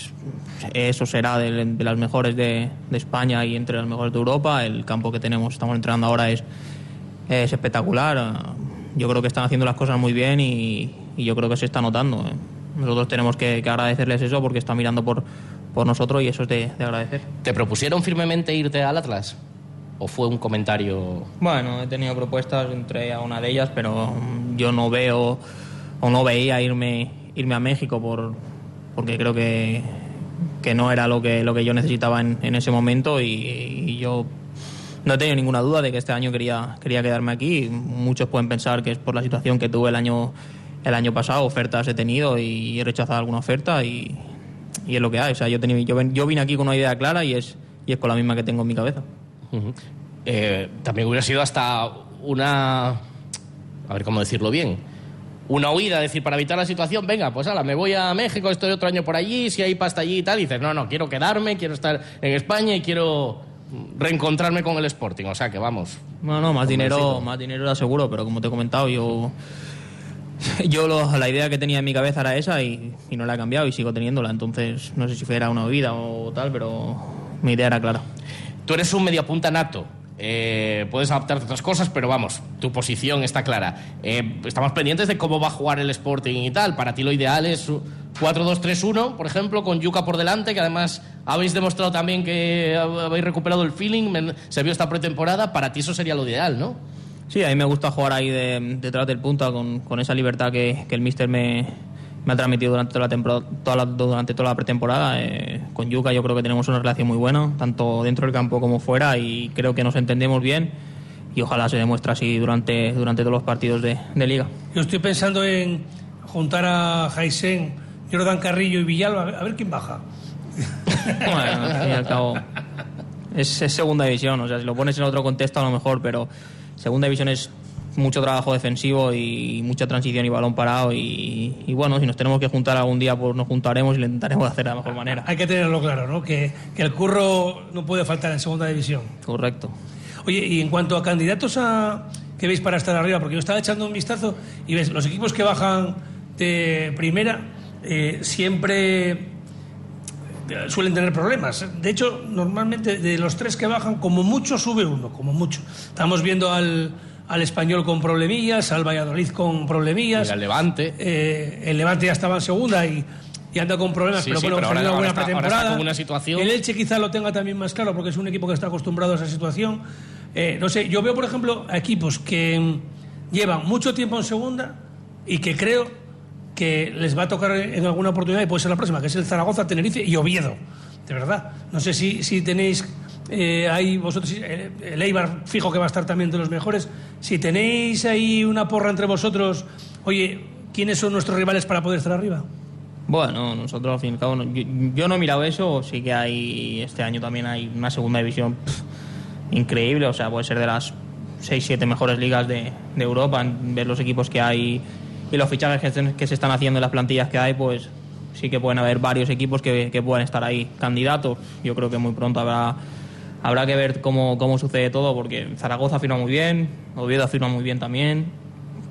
Speaker 3: eso será de, de las mejores de, de España y entre las mejores de Europa. El campo que tenemos, estamos entrenando ahora es, es espectacular. Yo creo que están haciendo las cosas muy bien y, y yo creo que se está notando. Nosotros tenemos que, que agradecerles eso porque están mirando por, por nosotros y eso es de, de agradecer.
Speaker 2: ¿Te propusieron firmemente irte al Atlas? ¿O fue un comentario
Speaker 3: Bueno, he tenido propuestas entre a una de ellas, pero yo no veo o no veía irme irme a México por porque creo que, que no era lo que lo que yo necesitaba en, ese momento y, yo no he tenido ninguna duda de que este año quería quería quedarme aquí. Muchos pueden pensar que es por la situación que tuve el año el año pasado, ofertas he tenido y he rechazado alguna oferta y, es lo que hay. O sea, yo, tenía, yo, yo vine aquí con una idea clara y es, y es con la misma que tengo en mi cabeza.
Speaker 2: Eh, también hubiera sido hasta una. A ver cómo decirlo bien. Una huida, es decir, para evitar la situación, venga, pues ahora me voy a México, estoy otro año por allí, si hay pasta allí y tal, y dices, no, no, quiero quedarme, quiero estar en España y quiero reencontrarme con el Sporting. O sea que vamos.
Speaker 3: No, no, más dinero, más dinero era seguro, pero como te he comentado, yo, yo lo- la idea que tenía en mi cabeza era esa y, y no la he cambiado y sigo teniéndola. Entonces, no sé si fuera una huida o tal, pero mi idea era clara.
Speaker 2: Tú eres un mediapunta nato. Eh, puedes adaptarte a otras cosas, pero vamos, tu posición está clara. Eh, estamos pendientes de cómo va a jugar el Sporting y tal. Para ti lo ideal es 4-2-3-1, por ejemplo, con Yuca por delante, que además habéis demostrado también que habéis recuperado el feeling, se vio esta pretemporada. Para ti eso sería lo ideal, ¿no?
Speaker 3: Sí, a mí me gusta jugar ahí de- detrás del punta con, con esa libertad que, que el míster me, me ha transmitido durante toda la, temporada, toda la- durante toda la pretemporada. Eh, con Yuka yo creo que tenemos una relación muy buena, tanto dentro del campo como fuera, y creo que nos entendemos bien y ojalá se demuestre así durante, durante todos los partidos de, de liga.
Speaker 4: Yo estoy pensando en juntar a Jaisen, Jordan Carrillo y Villalba, a ver, quién baja.
Speaker 3: Bueno, al fin y al cabo es, es segunda división, o sea, si lo pones en otro contexto a lo mejor, pero segunda división es mucho trabajo defensivo y mucha transición y balón parado y, y bueno, si nos tenemos que juntar algún día, pues nos juntaremos y lo intentaremos hacer de la mejor manera.
Speaker 4: Hay que tenerlo claro, ¿no? Que, que el curro no puede faltar en segunda división.
Speaker 3: Correcto.
Speaker 4: Oye, y en cuanto a candidatos a que veis para estar arriba, porque yo estaba echando un vistazo y ves, los equipos que bajan de primera eh, siempre eh, suelen tener problemas. De hecho, normalmente de los tres que bajan, como mucho sube uno, como mucho. Estamos viendo al, al español con problemillas, al Valladolid con problemillas.
Speaker 2: Y al Levante.
Speaker 4: Eh, el Levante ya estaba en segunda y, y anda con problemas,
Speaker 2: Sí,
Speaker 4: pero
Speaker 2: sí,
Speaker 4: bueno,
Speaker 2: pero ahora-
Speaker 4: una buena
Speaker 2: está-
Speaker 4: pretemporada.
Speaker 2: con una situación-
Speaker 4: El Elche quizá lo tenga también más claro porque es un equipo que está acostumbrado a esa situación. Eh, no sé, yo veo, por ejemplo, equipos que mm, llevan mucho tiempo en segunda y que creo que les va a tocar en alguna oportunidad y puede ser la próxima, que es el Zaragoza, Tenerife y Oviedo. De verdad. No sé si, si tenéis eh, ahí vosotros, eh, el Eibar fijo que va a estar también de los mejores. Si tenéis ahí una porra entre vosotros, oye, ¿quiénes son nuestros rivales para poder estar arriba?
Speaker 3: Bueno, nosotros al fin y al cabo, no- yo, yo no he mirado eso, sí que hay, este año también hay una segunda división increíble, o sea, puede ser de las 6-7 mejores ligas de, Europa, ver los equipos que hay y los fichajes que se están haciendo en las plantillas que hay, pues sí que pueden haber varios equipos que, que puedan estar ahí candidatos. Yo creo que muy pronto habrá, habrá que ver cómo, cómo sucede todo, porque Zaragoza firma muy bien, Oviedo firma muy bien también,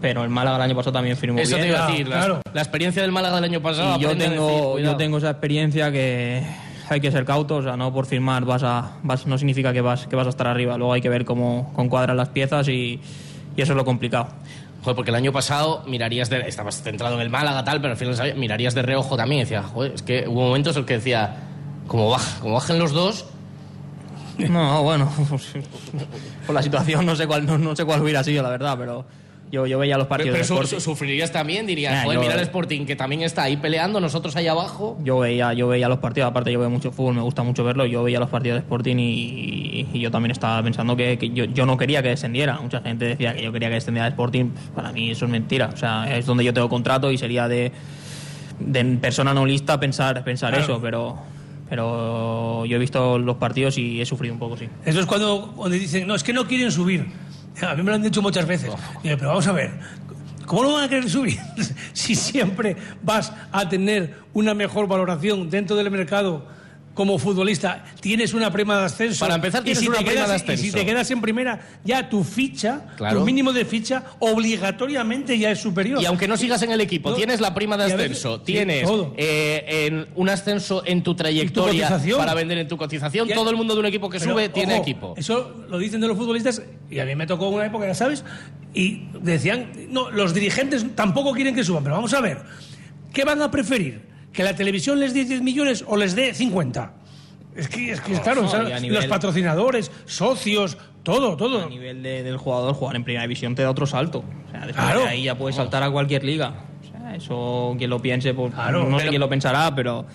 Speaker 3: pero el Málaga el año pasado también firmó
Speaker 2: Eso
Speaker 3: bien.
Speaker 2: te iba a decir. La, la experiencia del Málaga del año pasado.
Speaker 3: Y yo tengo,
Speaker 2: decir,
Speaker 3: yo tengo esa experiencia que hay que ser cautos, o sea, no por firmar vas a, vas, no significa que vas, que vas a estar arriba, luego hay que ver cómo concuadran las piezas y, y eso es lo complicado.
Speaker 2: Joder, porque el año pasado mirarías de. Estabas centrado en el Málaga, tal, pero al final mirarías de reojo también. y Decía, joder, es que hubo momentos en los que decía, como, baja, como bajen los dos.
Speaker 3: No, bueno, por la situación no sé cuál, no, no sé cuál hubiera sido, la verdad, pero yo, yo veía los
Speaker 2: Pero,
Speaker 3: partidos
Speaker 2: pero su- su- sufrirías también, dirías,
Speaker 3: Ah,
Speaker 2: joder,
Speaker 3: yo-
Speaker 2: mira el Sporting que también está ahí peleando, nosotros ahí abajo.
Speaker 3: Yo veía, yo veía los partidos, aparte yo veo mucho fútbol, me gusta mucho verlo, yo veía los partidos de Sporting y, y yo también estaba pensando que, que yo, yo no quería que descendiera. Mucha gente decía que yo quería que descendiera el Sporting, para mí eso es mentira. O sea, es donde yo tengo contrato y sería de, de persona no lista pensar, pensar
Speaker 4: Claro.
Speaker 3: eso, pero, pero yo he visto los partidos y he sufrido un poco, sí.
Speaker 4: Eso es cuando, cuando dicen, no, es que no quieren subir. A mí me lo han dicho muchas veces. Digo, pero vamos a ver, ¿cómo no van a querer subir si siempre vas a tener una mejor valoración dentro del mercado como futbolista? Tienes una prima de ascenso.
Speaker 2: Para empezar, tienes
Speaker 4: si
Speaker 2: una prima
Speaker 4: quedas-
Speaker 2: de
Speaker 4: Y si
Speaker 2: ascenso.
Speaker 4: te quedas en primera, ya tu ficha,
Speaker 2: Claro.
Speaker 4: tu mínimo de ficha, obligatoriamente ya es superior.
Speaker 2: Y aunque no sigas en el equipo,
Speaker 4: No.
Speaker 2: tienes la prima de
Speaker 4: veces-
Speaker 2: ascenso,
Speaker 4: sí,
Speaker 2: tienes
Speaker 4: todo.
Speaker 2: eh, en un ascenso en tu trayectoria para vender en tu cotización,
Speaker 4: Ya-
Speaker 2: todo el mundo de un equipo que
Speaker 4: Pero,
Speaker 2: sube tiene
Speaker 4: ojo,
Speaker 2: equipo.
Speaker 4: Eso lo dicen de los futbolistas y a mí me tocó una época, ya sabes, y decían, no, los dirigentes tampoco quieren que suban, pero vamos a ver, ¿qué van a preferir? ¿Que la televisión les dé 10 millones o les dé 50? Es que, es que claro,
Speaker 3: no,
Speaker 4: o sea,
Speaker 3: y a nivel-
Speaker 4: los patrocinadores, socios, todo, todo.
Speaker 3: A nivel de- del jugador, jugar en primera división te da otro salto. O sea, después
Speaker 4: Claro.
Speaker 3: de ahí ya puedes saltar a cualquier liga. O sea, eso quien lo piense, pues
Speaker 4: Claro.
Speaker 3: no sé quién lo pensará, pero...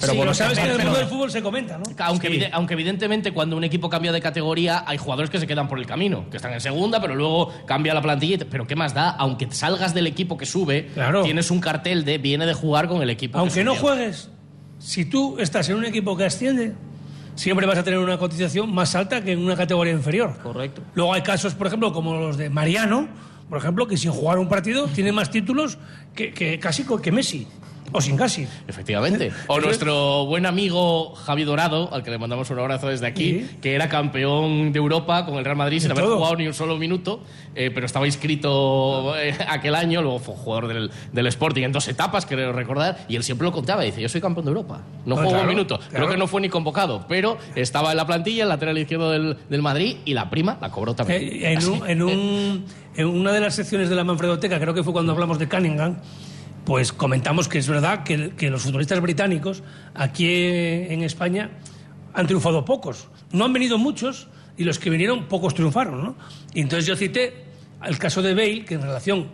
Speaker 3: Pero
Speaker 4: Sí,
Speaker 3: bueno,
Speaker 4: lo sabes que en el mundo del fútbol se comenta, ¿no?
Speaker 2: Aunque,
Speaker 4: Sí.
Speaker 2: aunque evidentemente cuando un equipo cambia de categoría hay jugadores que se quedan por el camino, que están en segunda, pero luego cambia la plantilla. y te- Pero ¿qué más da? Aunque salgas del equipo que sube,
Speaker 4: Claro.
Speaker 2: tienes un cartel de viene de jugar con el equipo. que
Speaker 4: Aunque no juegues, si tú estás en un equipo que asciende, siempre vas a tener una cotización más alta que en una categoría inferior.
Speaker 3: Correcto.
Speaker 4: Luego hay casos, por ejemplo, como los de Mariano, por ejemplo, que sin jugar un partido tiene más títulos que, que casi que Messi. O sin casi.
Speaker 2: Efectivamente. O nuestro buen amigo Javi Dorado, al que le mandamos un abrazo desde aquí,
Speaker 4: Sí.
Speaker 2: que era campeón de Europa con el Real Madrid sin haber
Speaker 4: todo.
Speaker 2: jugado ni un solo minuto, eh, pero estaba inscrito eh, aquel año, luego fue jugador del, del Sporting en dos etapas, creo recordar, y él siempre lo contaba, dice, yo soy campeón de Europa. No
Speaker 4: Ah,
Speaker 2: juego
Speaker 4: claro,
Speaker 2: un minuto. Creo
Speaker 4: claro.
Speaker 2: que no fue ni convocado, pero estaba en la plantilla, el lateral izquierdo del, del Madrid, y la prima la cobró también.
Speaker 4: Eh, en, un- en un- en una de las secciones de la Manfredoteca, creo que fue cuando hablamos de Cunningham, pues comentamos que es verdad que, que los futbolistas británicos aquí en España han triunfado pocos. No han venido muchos y los que vinieron pocos triunfaron, ¿no? Y entonces yo cité el caso de Bale, que en relación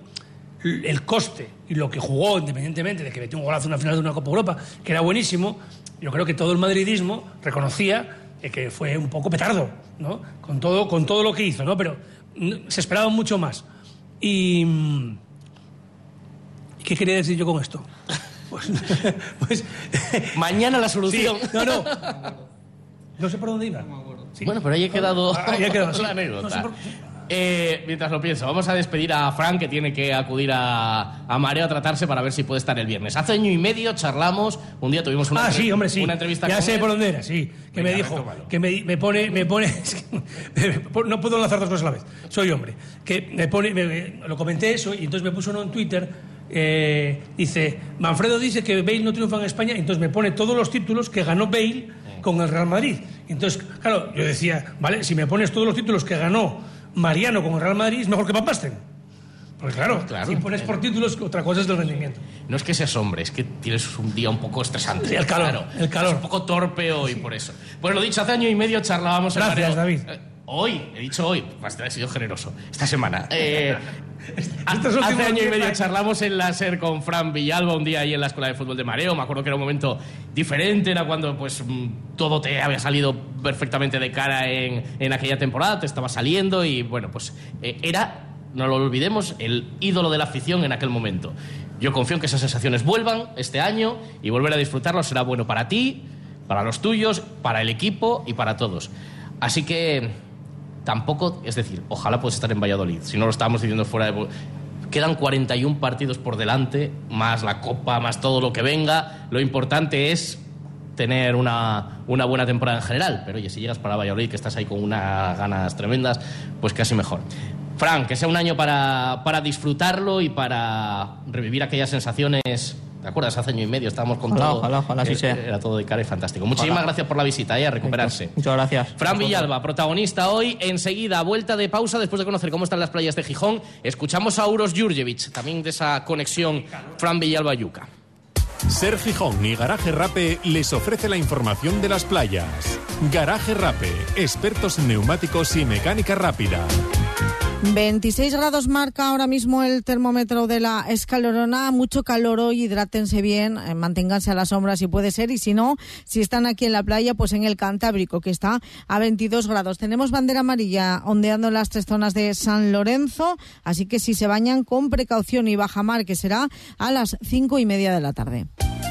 Speaker 4: el coste y lo que jugó, independientemente de que metió un golazo en una final de una Copa Europa, que era buenísimo, yo creo que todo el madridismo reconocía que fue un poco petardo, ¿no? Con todo, con todo lo que hizo, ¿no? Pero mm, se esperaba mucho más. Y... ¿Qué quería decir yo con esto? Pues, pues-
Speaker 2: Mañana la solución.
Speaker 4: Sí, no, no. No sé por dónde iba. Sí.
Speaker 2: Bueno, pero ahí he quedado,
Speaker 4: Ah, ahí ha quedado,
Speaker 2: la anécdota.
Speaker 4: No sé por-
Speaker 2: Eh, mientras lo pienso, vamos a despedir a Frank, que tiene que acudir a, a Mareo a tratarse para ver si puede estar el viernes. Hace año y medio charlamos, un día tuvimos una,
Speaker 4: ah, sí, hombre, sí.
Speaker 2: una entrevista
Speaker 4: ya
Speaker 2: con
Speaker 4: sé
Speaker 2: él.
Speaker 4: por dónde era, sí. Que
Speaker 2: Venga,
Speaker 4: me dijo,
Speaker 2: retómalo.
Speaker 4: que me, me pone, me pone, es que no puedo lanzar dos cosas a la vez. Soy hombre. Que me pone, me- me- lo comenté eso y entonces me puso uno en Twitter. Eh, dice, Manfredo dice que Bale no triunfa en España, y entonces me pone todos los títulos que ganó Bale con el Real Madrid. Entonces, claro, yo decía, vale, si me pones todos los títulos que ganó Mariano con el Real Madrid, es mejor que Van Basten. Porque claro,
Speaker 2: Claro.
Speaker 4: si pones por títulos, otra cosa es el rendimiento.
Speaker 2: No es que seas hombre, es que tienes un día un poco estresante.
Speaker 4: Sí, el calor,
Speaker 2: Claro,
Speaker 4: el calor.
Speaker 2: Es un poco torpe hoy por eso. Pues lo dicho, hace año y medio charlábamos en
Speaker 4: Gracias,
Speaker 2: Mareo.
Speaker 4: David.
Speaker 2: Hoy, he dicho hoy, bastante he sido generoso. Esta semana. Eh,
Speaker 4: Estos últimos
Speaker 2: hace año y medio
Speaker 4: años.
Speaker 2: charlamos en la SER con Fran Villalba un día ahí en la Escuela de Fútbol de Mareo. Me acuerdo que era un momento diferente, era cuando pues mm, todo te había salido perfectamente de cara en, en aquella temporada, te estaba saliendo y bueno, pues eh, era, no lo olvidemos, el ídolo de la afición en aquel momento. Yo confío en que esas sensaciones vuelvan este año y volver a disfrutarlo será bueno para ti, para los tuyos, para el equipo y para todos. Así que tampoco, es decir, ojalá puedas estar en Valladolid, si no lo estábamos diciendo fuera de... Quedan 41 partidos por delante, más la Copa, más todo lo que venga. Lo importante es tener una, una buena temporada en general. Pero oye, si llegas para Valladolid, que estás ahí con unas ganas tremendas, pues casi mejor. Fran, que sea un año para, para disfrutarlo y para revivir aquellas sensaciones. ¿Te acuerdas? Hace año y medio estábamos con
Speaker 3: Ojalá,
Speaker 2: todo.
Speaker 3: ojalá,
Speaker 2: era,
Speaker 3: sea.
Speaker 2: era todo de cara y fantástico. Muchísimas
Speaker 3: Ojalá.
Speaker 2: gracias por la visita y a recuperarse.
Speaker 3: Muchas gracias.
Speaker 2: Fran Villalba, protagonista hoy. Enseguida, vuelta de pausa después de conocer cómo están las playas de Gijón. Escuchamos a Uros Jurjevic, también de esa conexión Fran Villalba-Yuca.
Speaker 13: Ser Gijón y Garaje Rape les ofrece la información de las playas. Garaje Rape, expertos en neumáticos y mecánica rápida.
Speaker 15: 26 grados marca ahora mismo el termómetro de la escalorona. Mucho calor hoy, hidrátense bien, eh, manténganse a la sombra si puede ser. Y si no, si están aquí en la playa, pues en el Cantábrico, que está a 22 grados. Tenemos bandera amarilla ondeando las tres zonas de San Lorenzo. Así que si se bañan con precaución y bajamar, que será a las cinco y media de la tarde.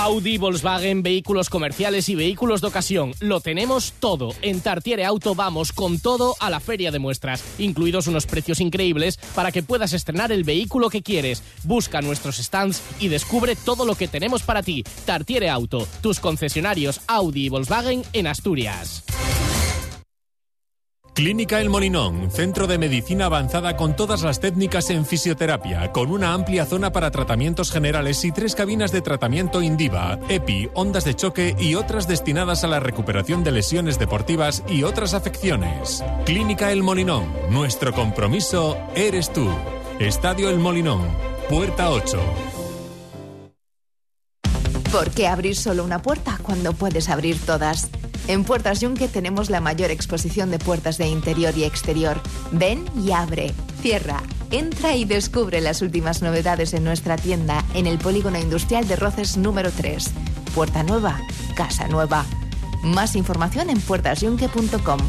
Speaker 2: Audi, Volkswagen, vehículos comerciales y vehículos de ocasión. Lo tenemos todo. En Tartiere Auto vamos con todo a la feria de muestras, incluidos unos precios increíbles para que puedas estrenar el vehículo que quieres. Busca nuestros stands y descubre todo lo que tenemos para ti. Tartiere Auto, tus concesionarios Audi y Volkswagen en Asturias.
Speaker 13: Clínica El Molinón, centro de medicina avanzada con todas las técnicas en fisioterapia, con una amplia zona para tratamientos generales y tres cabinas de tratamiento Indiva, EPI, ondas de choque y otras destinadas a la recuperación de lesiones deportivas y otras afecciones. Clínica El Molinón, nuestro compromiso eres tú. Estadio El Molinón, puerta 8.
Speaker 16: ¿Por qué abrir solo una puerta cuando puedes abrir todas? En Puertas Yunque tenemos la mayor exposición de puertas de interior y exterior. Ven y abre, cierra, entra y descubre las últimas novedades en nuestra tienda en el Polígono Industrial de Roces número 3. Puerta nueva, casa nueva. Más información en puertasyunque.com.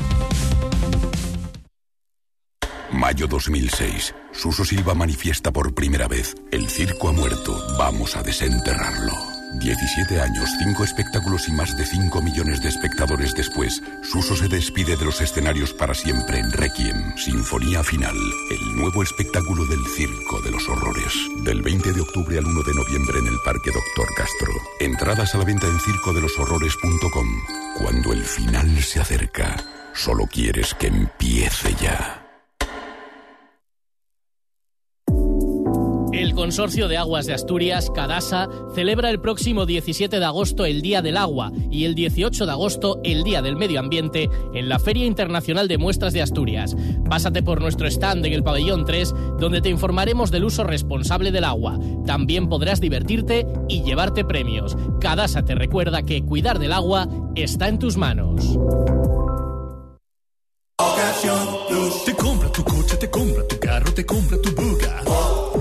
Speaker 17: Mayo 2006. Suso Silva manifiesta por primera vez. El circo ha muerto. Vamos a desenterrarlo. 17 años, 5 espectáculos y más de 5 millones de espectadores después, Suso se despide de los escenarios para siempre en Requiem, Sinfonía Final, el nuevo espectáculo del Circo de los Horrores. Del 20 de octubre al 1 de noviembre en el Parque Doctor Castro. Entradas a la venta en circodeloshorrores.com. Cuando el final se acerca, solo quieres que empiece ya.
Speaker 2: El Consorcio de Aguas de Asturias, Cadasa, celebra el próximo 17 de agosto el Día del Agua y el 18 de agosto el Día del Medio Ambiente en la Feria Internacional de Muestras de Asturias. Pásate por nuestro stand en el pabellón 3, donde te informaremos del uso responsable del agua. También podrás divertirte y llevarte premios. Cadasa te recuerda que cuidar del agua está en tus manos.
Speaker 18: Te compra tu coche, te compra tu carro, te compra tu buga.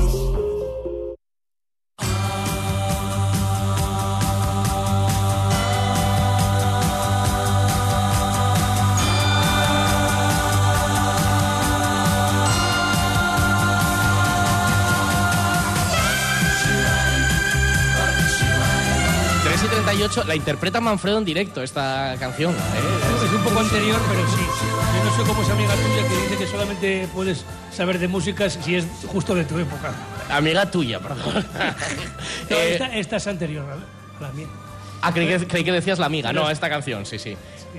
Speaker 2: Tres y 38, la interpreta Manfredo en directo esta canción. ¿eh?
Speaker 4: Es un poco anterior, pero sí. Yo no sé cómo es amiga tuya que dice que solamente puedes saber de música si es justo de tu época.
Speaker 2: Amiga tuya, perdón.
Speaker 4: No,
Speaker 2: Eh,
Speaker 4: esta, esta es anterior a la- mía.
Speaker 2: Ah, creí que, creí que decías la amiga. No, esta canción, sí, sí.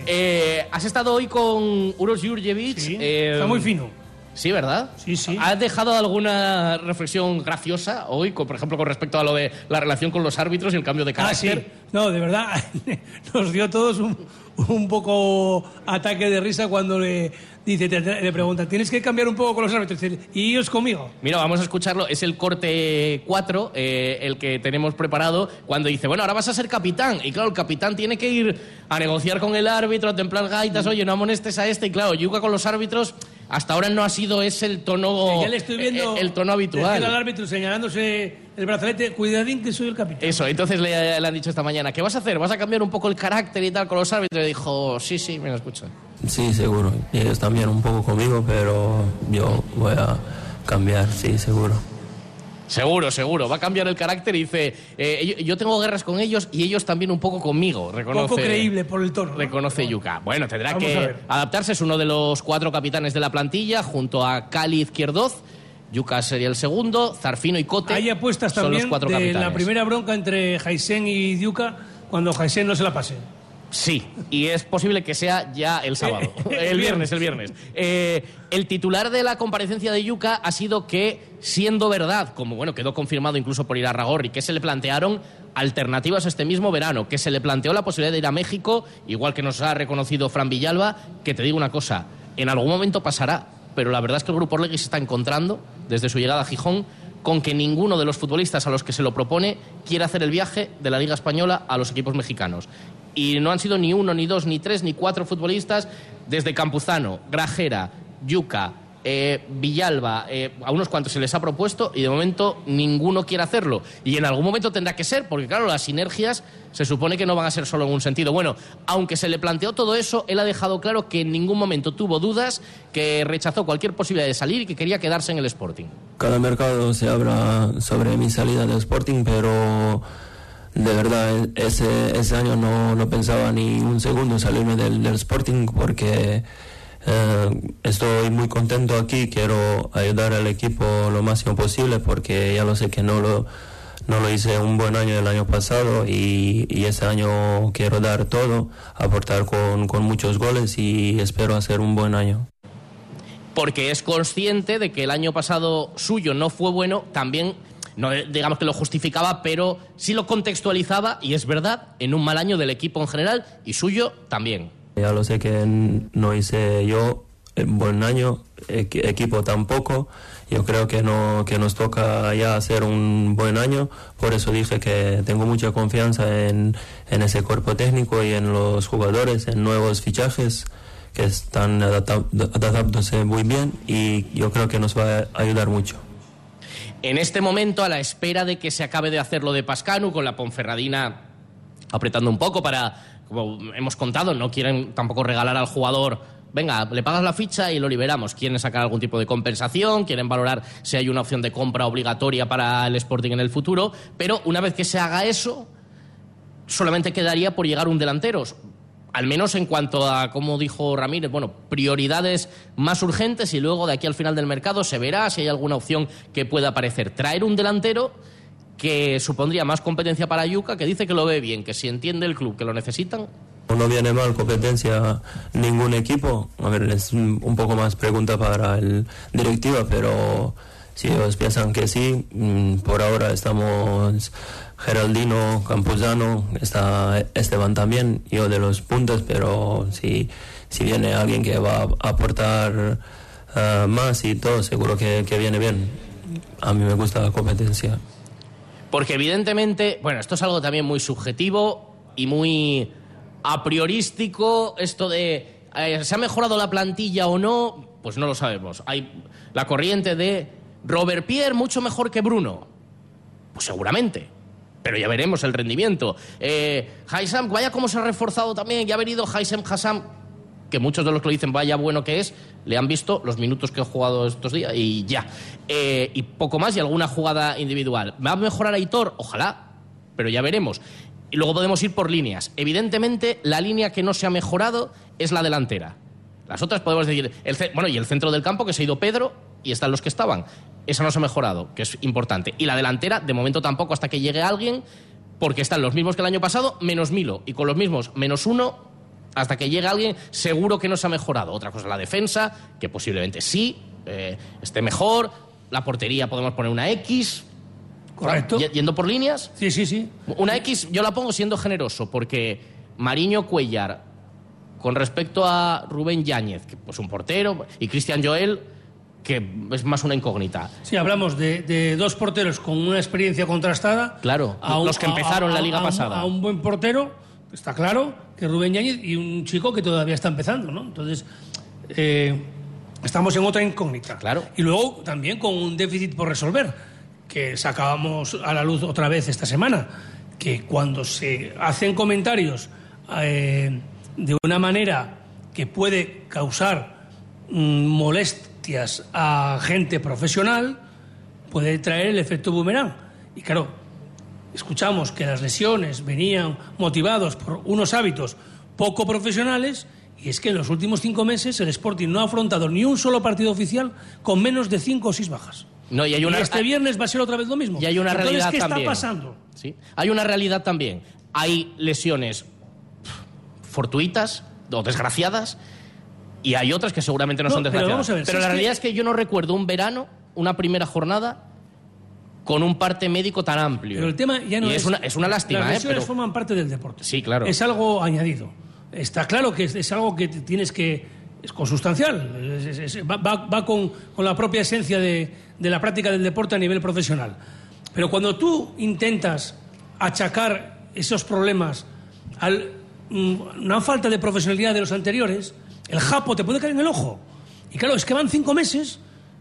Speaker 2: Eh, has estado hoy con Uros Jurjevic. eh,
Speaker 4: está muy fino.
Speaker 2: Sí, ¿verdad?
Speaker 4: Sí, sí.
Speaker 2: ¿Has dejado alguna reflexión graciosa hoy, por ejemplo, con respecto a lo de la relación con los árbitros y el cambio de
Speaker 4: Ah, sí.
Speaker 2: carácter?
Speaker 4: No, de verdad, nos dio todos un, un poco ataque de risa cuando le dice, te- te- le preguntan, ¿tienes que cambiar un poco con los árbitros? ¿Y ellos conmigo?
Speaker 2: Mira, vamos a escucharlo. Es el corte 4, eh, el que tenemos preparado, cuando dice, bueno, ahora vas a ser capitán. Y claro, el capitán tiene que ir a negociar con el árbitro, a templar gaitas, oye, no amonestes a este. Y claro, Yuka con los árbitros hasta ahora no ha sido ese el tono,
Speaker 4: ya le estoy viendo
Speaker 2: eh, el, tono habitual.
Speaker 4: al árbitro señalándose el brazalete, cuidadín que soy el capitán.
Speaker 2: Eso, entonces le, le han dicho esta mañana, ¿qué vas a hacer? ¿Vas a cambiar un poco el carácter y tal con los árbitros? Y dijo, sí, sí, me lo escucha.
Speaker 19: Sí, seguro. Y ellos también un poco conmigo, pero yo voy a cambiar, sí, seguro.
Speaker 2: Seguro, seguro. Va a cambiar el carácter y dice, eh, yo, yo tengo guerras con ellos y ellos también un poco conmigo. Reconoce,
Speaker 4: Poco creíble por el tono. ¿no?
Speaker 2: Reconoce Yuka. Bueno, tendrá
Speaker 4: Vamos
Speaker 2: que adaptarse. Es uno de los cuatro capitanes de la plantilla, junto a Cali Izquierdoz. Yuka sería el segundo, Zarfino y Cote.
Speaker 4: Hay apuestas
Speaker 2: son
Speaker 4: también
Speaker 2: los cuatro
Speaker 4: de
Speaker 2: capitanes.
Speaker 4: la primera bronca entre Jaisen y Diuca cuando Jaisen no se la pase.
Speaker 2: Sí, y es posible que sea ya el sábado. el viernes, el viernes. Eh, el titular de la comparecencia de Yuka ha sido que, siendo verdad, como bueno, quedó confirmado incluso por Irarragorri, que se le plantearon alternativas este mismo verano, que se le planteó la posibilidad de ir a México, igual que nos ha reconocido Fran Villalba, que te digo una cosa, en algún momento pasará, pero la verdad es que el Grupo Orlegui se está encontrando, desde su llegada a Gijón, con que ninguno de los futbolistas a los que se lo propone quiere hacer el viaje de la Liga Española a los equipos mexicanos. Y no han sido ni uno, ni dos, ni tres, ni cuatro futbolistas desde Campuzano, Grajera, Yuca, eh, Villalba, eh, a unos cuantos se les ha propuesto y de momento ninguno quiere hacerlo. Y en algún momento tendrá que ser, porque claro, las sinergias se supone que no van a ser solo en un sentido. Bueno, aunque se le planteó todo eso, él ha dejado claro que en ningún momento tuvo dudas, que rechazó cualquier posibilidad de salir y que quería quedarse en el Sporting.
Speaker 19: Cada mercado se habla sobre mi salida del Sporting, pero de verdad ese, ese año no, no pensaba ni un segundo salirme del, del Sporting porque eh, estoy muy contento aquí, quiero ayudar al equipo lo máximo posible porque ya lo sé que no lo, no lo hice un buen año el año pasado y, y este año quiero dar todo, aportar con, con muchos goles y espero hacer un buen año.
Speaker 2: porque es consciente de que el año pasado suyo no fue bueno, también, no digamos que lo justificaba, pero sí lo contextualizaba, y es verdad, en un mal año del equipo en general y suyo también.
Speaker 19: Ya lo sé que no hice yo un buen año, equi- equipo tampoco. Yo creo que, no, que nos toca ya hacer un buen año. Por eso dije que tengo mucha confianza en, en ese cuerpo técnico y en los jugadores, en nuevos fichajes que están adaptándose muy bien y yo creo que nos va a ayudar mucho.
Speaker 2: En este momento, a la espera de que se acabe de hacer lo de Pascanu, con la Ponferradina apretando un poco para, como hemos contado, no quieren tampoco regalar al jugador, venga, le pagas la ficha y lo liberamos. Quieren sacar algún tipo de compensación, quieren valorar si hay una opción de compra obligatoria para el Sporting en el futuro, pero una vez que se haga eso, solamente quedaría por llegar un delantero. Al menos en cuanto a, como dijo Ramírez, bueno, prioridades más urgentes y luego de aquí al final del mercado se verá si hay alguna opción que pueda aparecer. Traer un delantero que supondría más competencia para Yuca, que dice que lo ve bien, que si entiende el club que lo necesitan,
Speaker 19: No viene mal competencia ningún equipo. A ver, es un poco más pregunta para el directiva, pero si ellos piensan que sí, mm, por ahora estamos Geraldino, Campuzano, está Esteban también, yo de los puntos, pero si, si viene alguien que va a aportar ah, más y todo, seguro que, que viene bien. A mí me gusta la competencia.
Speaker 2: Porque evidentemente, bueno, esto es algo también muy subjetivo y muy a priorístico. Esto de eh, ¿se ha mejorado la plantilla o no? Pues no lo sabemos. Hay la corriente de Robert Pierre mucho mejor que Bruno. Pues seguramente. Pero ya veremos el rendimiento. Eh, Haysam, vaya cómo se ha reforzado también. Ya ha venido Haysam Hassam, que muchos de los que lo dicen vaya bueno que es, le han visto los minutos que ha jugado estos días y ya. Eh, y poco más y alguna jugada individual. ¿Va a mejorar Aitor? Ojalá, pero ya veremos. Y luego podemos ir por líneas. Evidentemente, la línea que no se ha mejorado es la delantera. Las otras podemos decir, el, bueno, y el centro del campo, que se ha ido Pedro y están los que estaban. Esa no se ha mejorado, que es importante. Y la delantera, de momento tampoco, hasta que llegue alguien, porque están los mismos que el año pasado, menos Milo. Y con los mismos, menos uno, hasta que llegue alguien, seguro que no se ha mejorado. Otra cosa, la defensa, que posiblemente sí, eh, esté mejor. La portería podemos poner una X.
Speaker 4: Correcto.
Speaker 2: Yendo por líneas.
Speaker 4: Sí, sí, sí.
Speaker 2: Una X yo la pongo siendo generoso, porque Mariño Cuellar, con respecto a Rubén Yáñez, que pues un portero, y Cristian Joel, que es más una incógnita.
Speaker 4: Sí, hablamos de, de dos porteros con una experiencia contrastada.
Speaker 2: Claro,
Speaker 4: a un-
Speaker 2: los que empezaron
Speaker 4: a-
Speaker 2: la liga
Speaker 4: a
Speaker 2: pasada.
Speaker 4: A un buen portero, está claro, que Rubén Yáñez, y un chico que todavía está empezando, ¿no? Entonces, eh, Estamos en otra incógnita.
Speaker 2: Claro.
Speaker 4: Y luego también con un déficit por resolver, que sacábamos a la luz otra vez esta semana, que cuando se hacen comentarios eh, de una manera que puede causar mm, molestias a gente profesional, puede traer el efecto boomerang. Y claro, escuchamos que las lesiones venían motivados por unos hábitos poco profesionales y es que en los últimos cinco meses el Sporting no ha afrontado ni un solo partido oficial con menos de cinco o seis bajas.
Speaker 2: No, y hay una-
Speaker 4: este viernes va a ser otra vez lo mismo.
Speaker 2: Y hay una
Speaker 4: Entonces,
Speaker 2: realidad
Speaker 4: ¿qué
Speaker 2: también.
Speaker 4: está pasando?
Speaker 2: Sí. Hay una realidad también. Hay lesiones fortuitas o desgraciadas y hay otras que seguramente no,
Speaker 4: No,
Speaker 2: son desgraciadas.
Speaker 4: ver,
Speaker 2: pero
Speaker 4: si
Speaker 2: la
Speaker 4: que-
Speaker 2: realidad es que yo no recuerdo un verano, una primera jornada con un parte médico tan amplio.
Speaker 4: Pero el tema ya no
Speaker 2: y
Speaker 4: es...
Speaker 2: es una, es una lástima,
Speaker 4: Las
Speaker 2: ¿eh?
Speaker 4: lesiones
Speaker 2: Pero-
Speaker 4: forman parte del deporte.
Speaker 2: Sí, claro.
Speaker 4: Es algo añadido. Está claro que es, es algo que tienes que... Es consustancial. Es- va va- va con, con la propia esencia de, de la práctica del deporte a nivel profesional. Pero cuando tú intentas achacar esos problemas a una falta de profesionalidad de los anteriores, el japo te puede caer en el ojo. Y claro, es que van cinco meses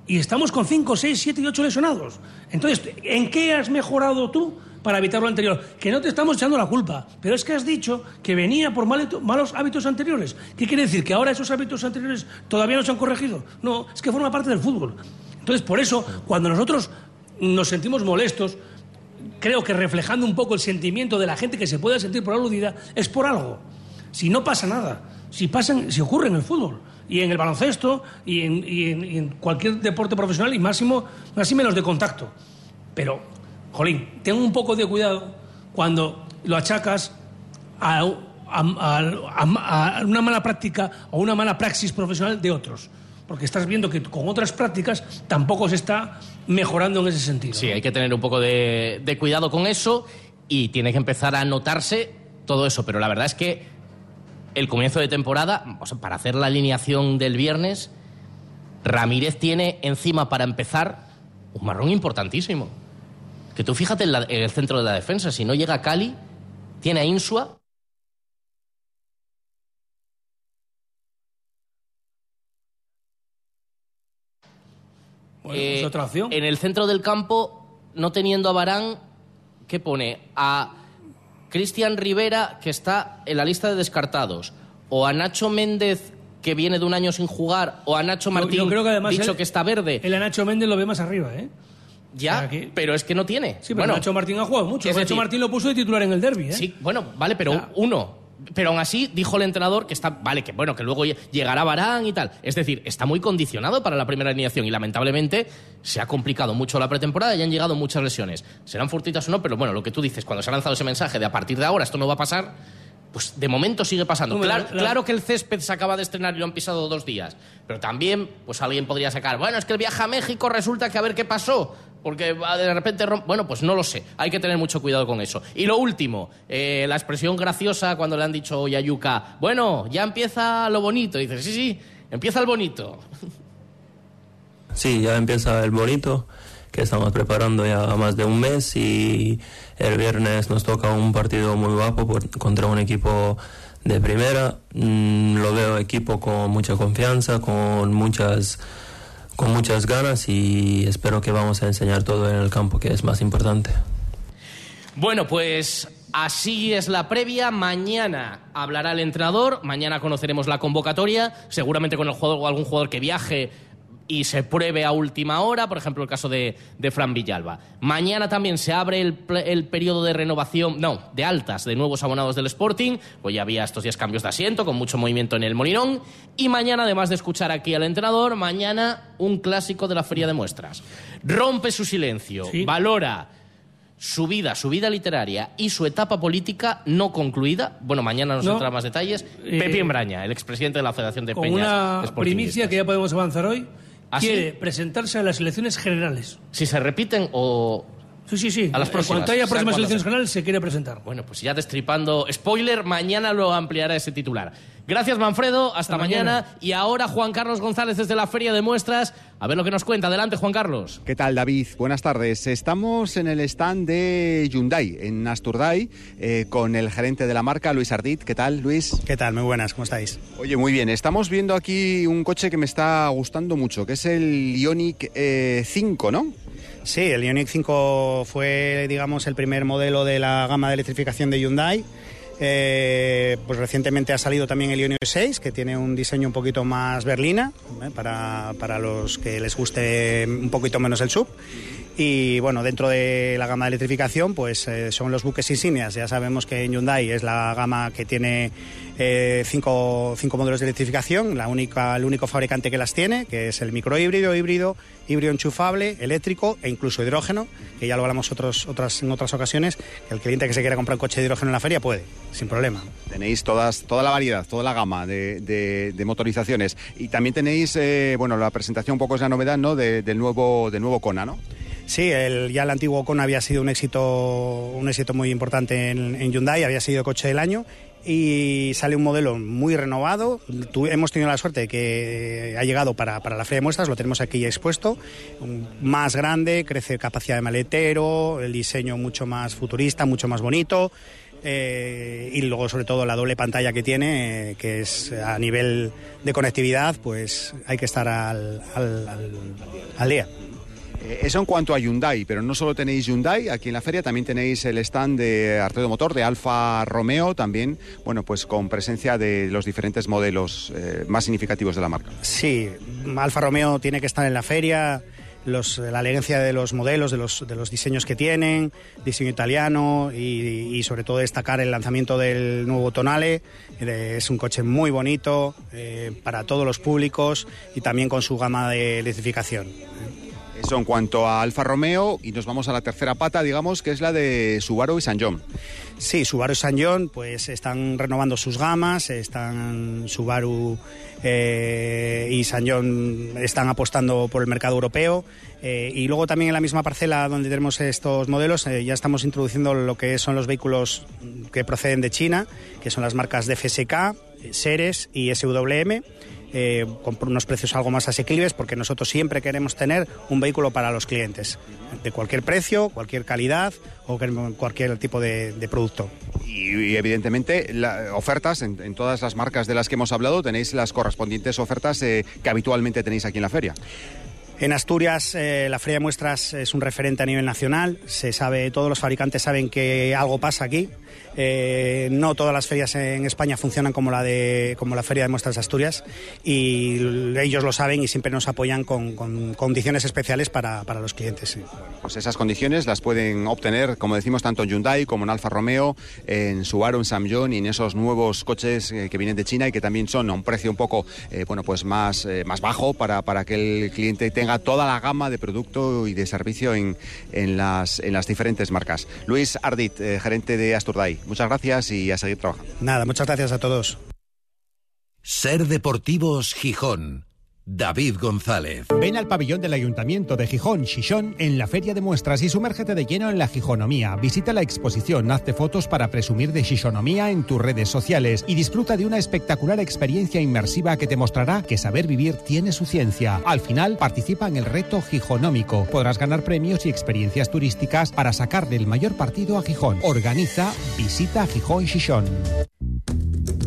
Speaker 4: y estamos con cinco, seis, siete y ocho lesionados. Entonces, ¿en qué has mejorado tú para evitar lo anterior? Que no te estamos echando la culpa, pero es que has dicho que venía por mal- malos hábitos anteriores. ¿Qué quiere decir? ¿Que ahora esos hábitos anteriores todavía no se han corregido? No, es que forma parte del fútbol. Entonces, por eso, cuando nosotros nos sentimos molestos, creo que reflejando un poco el sentimiento de la gente que se pueda sentir por aludida, es por algo. Si no pasa nada, si, pasan, si ocurre en el fútbol y en el baloncesto y en, y en- y en cualquier deporte profesional y máximo, máximo los de contacto. Pero, jolín, ten un poco de cuidado cuando lo achacas a, a- a- a una mala práctica o una mala praxis profesional de otros. Porque estás viendo que con otras prácticas tampoco se está mejorando en ese sentido.
Speaker 2: Sí, hay que tener un poco de, de cuidado con eso y tiene que empezar a notarse todo eso. Pero la verdad es que el comienzo de temporada, o sea, para hacer la alineación del viernes, Ramírez tiene encima para empezar un marrón importantísimo. Que tú fíjate en, la- en el centro de la defensa, si no llega Cali, tiene a Insua.
Speaker 4: Bueno,
Speaker 2: Eh,
Speaker 4: es otra opción.
Speaker 2: En el centro del campo, no teniendo a Barán, ¿qué pone? A Cristian Rivera, que está en la lista de descartados, o a Nacho Méndez, que viene de un año sin jugar, o a Nacho Martín,
Speaker 4: yo creo que además
Speaker 2: dicho
Speaker 4: él-
Speaker 2: que está verde.
Speaker 4: El Nacho Méndez lo ve más arriba, ¿eh?
Speaker 2: Ya, pero es que no tiene.
Speaker 4: Sí, pero Nacho Martín ha jugado mucho. Nacho Martín lo puso de titular en el derby, ¿eh?
Speaker 2: Sí, bueno, vale, pero uno. Pero aún así dijo el entrenador que está, vale, que bueno, que luego lle- llegará Barán y tal. Es decir, está muy condicionado para la primera alineación y lamentablemente se ha complicado mucho la pretemporada y han llegado muchas lesiones. Serán fortuitas o no, pero bueno, lo que tú dices, cuando se ha lanzado ese mensaje de a partir de ahora esto no va a pasar, pues de momento sigue pasando. Claro,
Speaker 4: la-
Speaker 2: claro que el césped se acaba de estrenar y lo han pisado dos días, pero también, pues alguien podría sacar, bueno, es que el viaje a México resulta que a ver qué pasó, porque va de repente... Bueno, pues no lo sé, hay que tener mucho cuidado con eso. Y lo último, eh, la expresión graciosa cuando le han dicho hoy a Yuka, bueno, ya empieza lo bonito, dices, sí, sí, empieza el bonito.
Speaker 19: Sí, ya empieza el bonito, que estamos preparando ya más de un mes y el viernes nos toca un partido muy guapo por- contra un equipo de primera. Mm, lo veo equipo con mucha confianza, con muchas con muchas ganas y espero que vamos a enseñar todo en el campo, que es más importante.
Speaker 2: Bueno, pues así es la previa. Mañana hablará el entrenador, mañana conoceremos la convocatoria, seguramente con el jugador, algún jugador que viaje y se pruebe a última hora, por ejemplo el caso de, de Fran Villalba. Mañana también se abre el, el periodo de renovación, no, de altas de nuevos abonados del Sporting, pues ya había estos días cambios de asiento, con mucho movimiento en el Molinón, y mañana, además de escuchar aquí al entrenador, mañana un clásico de la Feria de Muestras. Rompe su silencio, valora su vida, su vida literaria y su etapa política no concluida. Bueno, mañana nos
Speaker 4: No.
Speaker 2: entra más detalles.
Speaker 4: Eh,
Speaker 2: Pepe Embraña, el expresidente de la Federación de
Speaker 4: Con
Speaker 2: Peñas.
Speaker 4: una primicia que ya podemos avanzar hoy,
Speaker 2: ¿Ah, sí?
Speaker 4: quiere presentarse a las elecciones generales.
Speaker 2: Si se repiten o...
Speaker 4: Sí, sí, sí.
Speaker 2: A las
Speaker 4: En
Speaker 2: próximas.
Speaker 4: cuanto haya próximas elecciones generales, se quiere presentar.
Speaker 2: Bueno, pues ya destripando. Spoiler, mañana lo ampliará ese titular. Gracias, Manfredo. Hasta, mañana.
Speaker 20: mañana.
Speaker 2: Y ahora Juan Carlos González desde la Feria de Muestras. A ver lo que nos cuenta. Adelante, Juan Carlos.
Speaker 21: ¿Qué tal, David? Buenas tardes. Estamos en el stand de Hyundai, en Asturday, eh, con el gerente de la marca, Luis Ardit. ¿Qué tal, Luis?
Speaker 22: ¿Qué tal? Muy buenas, ¿cómo estáis?
Speaker 21: Oye, muy bien. Estamos viendo aquí un coche que me está gustando mucho, que es el Ioniq eh, 5, ¿no?
Speaker 22: Sí, el Ioniq 5 fue, digamos, el primer modelo de la gama de electrificación de Hyundai. Eh, pues recientemente ha salido también el Ioniq 6, que tiene un diseño un poquito más berlina, ¿eh? para, para los que les guste un poquito menos el sub. Y bueno, dentro de la gama de electrificación, pues eh, son los buques insignias. Ya sabemos que Hyundai es la gama que tiene eh, cinco, cinco modelos de electrificación, la única, el único fabricante que las tiene, que es el microhíbrido, híbrido, híbrido enchufable, eléctrico e incluso hidrógeno, que ya lo hablamos otras, en otras ocasiones, el cliente que se quiera comprar un coche de hidrógeno en la feria puede, sin problema.
Speaker 21: Tenéis todas, toda la variedad, toda la gama de, motorizaciones. Y también tenéis, eh, bueno, la presentación un poco es la novedad, ¿no? De- del, nuevo, del nuevo Kona, ¿no?
Speaker 22: Sí, el, ya el antiguo Kona había sido un éxito, un éxito muy importante en, en Hyundai, había sido coche del año y sale un modelo muy renovado. Hemos tenido la suerte de que ha llegado para, para la feria de muestras, lo tenemos aquí expuesto, más grande, crece capacidad de maletero, el diseño mucho más futurista, mucho más bonito. eh, y luego sobre todo la doble pantalla que tiene, eh, que es a nivel de conectividad, pues hay que estar al día.
Speaker 21: Eh, Eso en cuanto a Hyundai, pero no solo tenéis Hyundai aquí en la feria, también tenéis el stand de Artedo Motor, de Alfa Romeo, también, bueno, pues con presencia de los diferentes modelos eh, más significativos de la marca.
Speaker 22: Sí, Alfa Romeo tiene que estar en la feria. La elegancia de los modelos, de los, de los diseños que tienen, diseño italiano y, sobre todo destacar el lanzamiento del nuevo Tonale. Eh, es un coche muy bonito para todos los públicos y también con su gama de electrificación.
Speaker 21: Eso en cuanto a Alfa Romeo, y nos vamos a la tercera pata, digamos, que es la de Subaru y San John.
Speaker 22: Sí, Subaru y San John pues están renovando sus gamas, están Subaru eh, y San John están apostando por el mercado europeo eh, y luego también en la misma parcela donde tenemos estos modelos eh, ya estamos introduciendo lo que son los vehículos que proceden de China, que son las marcas de FSK, Seres y SWM. Eh, con unos precios algo más asequibles porque nosotros siempre queremos tener un vehículo para los clientes de cualquier precio, cualquier calidad o cualquier tipo de, de producto.
Speaker 21: Y, y, evidentemente, la- ofertas en, en todas las marcas de las que hemos hablado, tenéis las correspondientes ofertas eh, que habitualmente tenéis aquí en la feria.
Speaker 22: En Asturias, eh, la Feria de Muestras es un referente a nivel nacional. Se sabe, todos los fabricantes saben que algo pasa aquí. Eh, no todas las ferias en España funcionan como la de como la Feria de Muestras de Asturias y ellos lo saben y siempre nos apoyan con, con condiciones especiales para, para los clientes. sí.
Speaker 21: Pues esas condiciones las pueden obtener, como decimos, tanto en Hyundai como en Alfa Romeo, en Subaru, en Samyong y en esos nuevos coches eh, que vienen de China y que también son a un precio un poco eh, bueno, pues más, eh, más bajo para, para que el cliente tenga toda la gama de producto y de servicio en, en, las, en las diferentes marcas. Luis Ardit, eh, gerente de Muchas gracias y a seguir trabajando.
Speaker 22: Nada, muchas gracias a todos.
Speaker 1: Ser Deportivos Gijón. David González.
Speaker 23: Ven al pabellón del Ayuntamiento de Gijón, Xixón, en la Feria de Muestras y sumérgete de lleno en la Gijonomía. Visita la exposición, hazte fotos para presumir de Xixonomía en tus redes sociales y disfruta de una espectacular experiencia inmersiva que te mostrará que saber vivir tiene su ciencia. Al final, participa en el reto Gijonómico. Podrás ganar premios y experiencias turísticas para sacar del mayor partido a Gijón. Organiza Visita Gijón Xixón.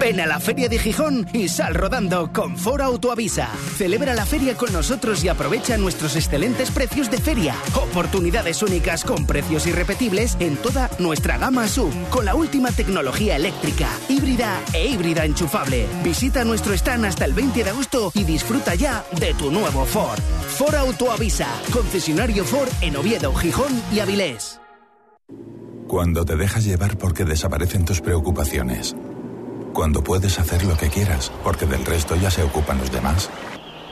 Speaker 24: Ven a la Feria de Gijón y sal rodando con Foro Autoavisa. Celebra la feria con nosotros y aprovecha nuestros excelentes precios de feria. Oportunidades únicas con precios irrepetibles en toda nuestra gama sub, con la última tecnología eléctrica, híbrida e híbrida enchufable. Visita nuestro stand hasta el 20 de agosto y disfruta ya de tu nuevo Ford. Foro Autoavisa, concesionario Ford en Oviedo, Gijón y Avilés.
Speaker 25: Cuando te dejas llevar porque desaparecen tus preocupaciones. Cuando puedes hacer lo que quieras porque del resto ya se ocupan los demás.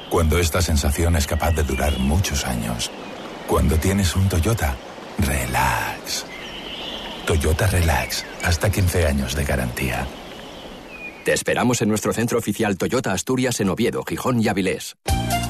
Speaker 25: Cuando esta sensación es capaz de durar muchos años. Cuando tienes un Toyota, relax. Toyota Relax, hasta 15 años de garantía.
Speaker 20: Te esperamos en nuestro centro oficial Toyota Asturias en Oviedo, Gijón y Avilés.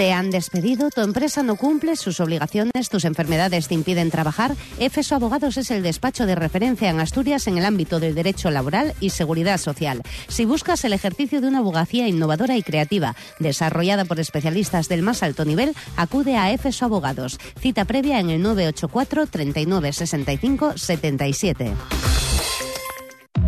Speaker 26: ¿Te han despedido? ¿Tu empresa no cumple sus obligaciones? ¿Tus enfermedades te impiden trabajar? EFESO Abogados es el despacho de referencia en Asturias en el ámbito del derecho laboral y seguridad social. Si buscas el ejercicio de una abogacía innovadora y creativa, desarrollada por especialistas del más alto nivel, acude a EFESO Abogados. Cita previa en el 984 39 65 77.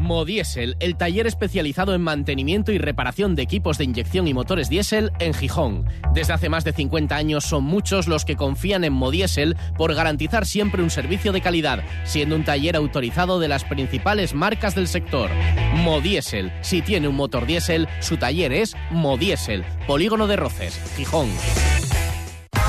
Speaker 2: Modiesel, el taller especializado en mantenimiento y reparación de equipos de inyección y motores diésel en Gijón. Desde hace más de 50 años son muchos los que confían en Modiesel por garantizar siempre un servicio de calidad, siendo un taller autorizado de las principales marcas del sector. Modiesel, si tiene un motor diésel, su taller es Modiesel, Polígono de Roces, Gijón.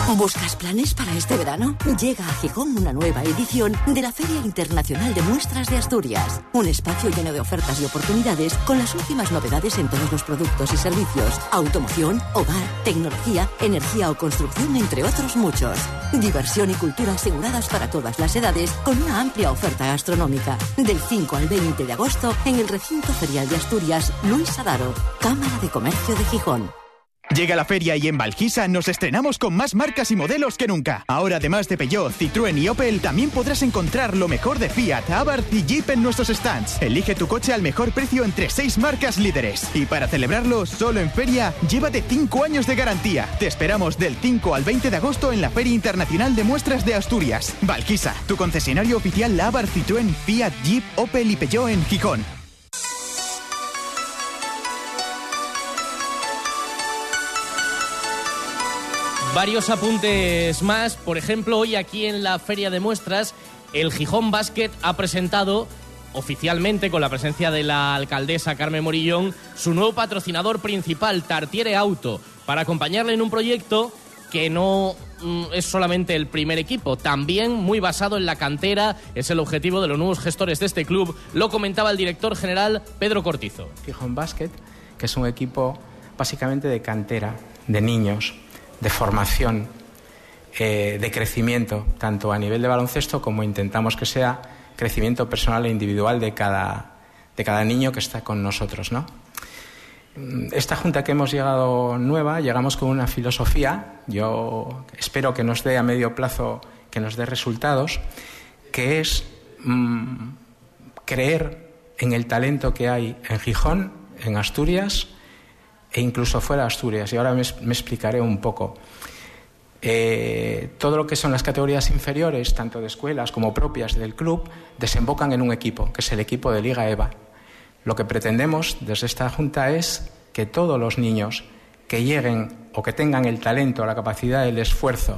Speaker 14: ¿Buscas planes para este verano? Llega a Gijón una nueva edición de la Feria Internacional de Muestras de Asturias. Un espacio lleno de ofertas y oportunidades con las últimas novedades en todos los productos y servicios. Automoción, hogar, tecnología, energía o construcción, entre otros muchos. Diversión y cultura aseguradas para todas las edades con una amplia oferta gastronómica. Del 5 al 20 de agosto en el recinto ferial de Asturias, Luis Adaro, Cámara de Comercio de Gijón.
Speaker 27: Llega la feria y en Valquisa nos estrenamos con más marcas y modelos que nunca. Ahora, además de Peugeot, Citroën y Opel, también podrás encontrar lo mejor de Fiat, Abarth y Jeep en nuestros stands. Elige tu coche al mejor precio entre seis marcas líderes. Y para celebrarlo, solo en feria, llévate 5 años de garantía. Te esperamos del 5 al 20 de agosto en la Feria Internacional de Muestras de Asturias. Valquisa, tu concesionario oficial Abarth, Citroën, Fiat, Jeep, Opel y Peugeot en Gijón.
Speaker 2: Varios apuntes más. Por ejemplo, hoy aquí en la Feria de Muestras, el Gijón Basket ha presentado oficialmente, con la presencia de la alcaldesa Carmen Morillón, su nuevo patrocinador principal, Tartiere Auto, para acompañarle en un proyecto que no mm, es solamente el primer equipo, también muy basado en la cantera, es el objetivo de los nuevos gestores de este club, lo comentaba el director general Pedro Cortizo.
Speaker 28: Gijón Basket, que es un equipo básicamente de cantera, de niños, de formación, eh, de crecimiento, tanto a nivel de baloncesto como intentamos que sea crecimiento personal e individual de cada, de cada niño que está con nosotros. ¿no? Esta junta que hemos llegado nueva, llegamos con una filosofía, yo espero que nos dé a medio plazo, que nos dé resultados, que es mm, creer en el talento que hay en Gijón, en Asturias, e incluso fuera de Asturias. Y ahora me, explicaré un poco. Eh, todo lo que son las categorías inferiores, tanto de escuelas como propias del club, desembocan en un equipo, que es el equipo de Liga EVA. Lo que pretendemos desde esta Junta es que todos los niños que lleguen o que tengan el talento, la capacidad, el esfuerzo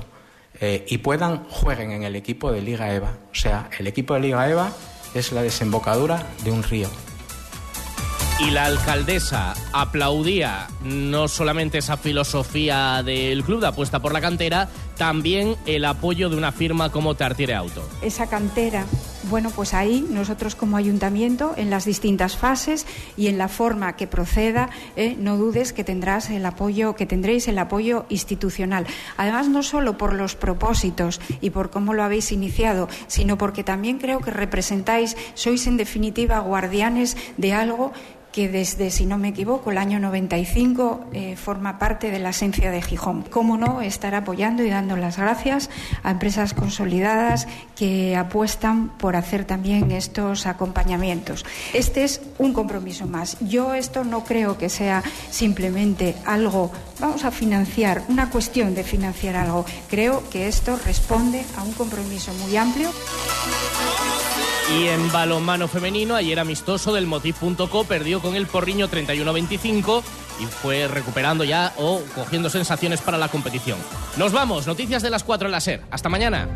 Speaker 28: eh, y puedan, jueguen en el equipo de Liga EVA. O sea, el equipo de Liga EVA es la desembocadura de un río.
Speaker 2: Y la alcaldesa aplaudía no solamente esa filosofía del club de apuesta por la cantera, también el apoyo de una firma como Tartiere Auto.
Speaker 29: Esa cantera, bueno, pues ahí nosotros como ayuntamiento, en las distintas fases y en la forma que proceda, eh, no dudes que tendrás el apoyo, que tendréis el apoyo institucional. Además, no solo por los propósitos y por cómo lo habéis iniciado, sino porque también creo que representáis, sois en definitiva guardianes de algo que desde, si no me equivoco, el año 95 eh, forma parte de la esencia de Gijón. Cómo no estar apoyando y dando las gracias a empresas consolidadas que apuestan por hacer también estos acompañamientos. Este es un compromiso más. Yo esto no creo que sea simplemente algo, vamos a financiar, una cuestión de financiar algo. Creo que esto responde a un compromiso muy amplio.
Speaker 2: Y en balonmano femenino, ayer amistoso del Motiv.co perdió con el Porriño 31-25 y fue recuperando ya o cogiendo sensaciones para la competición. Nos vamos, noticias de las 4 en la SER. Hasta mañana.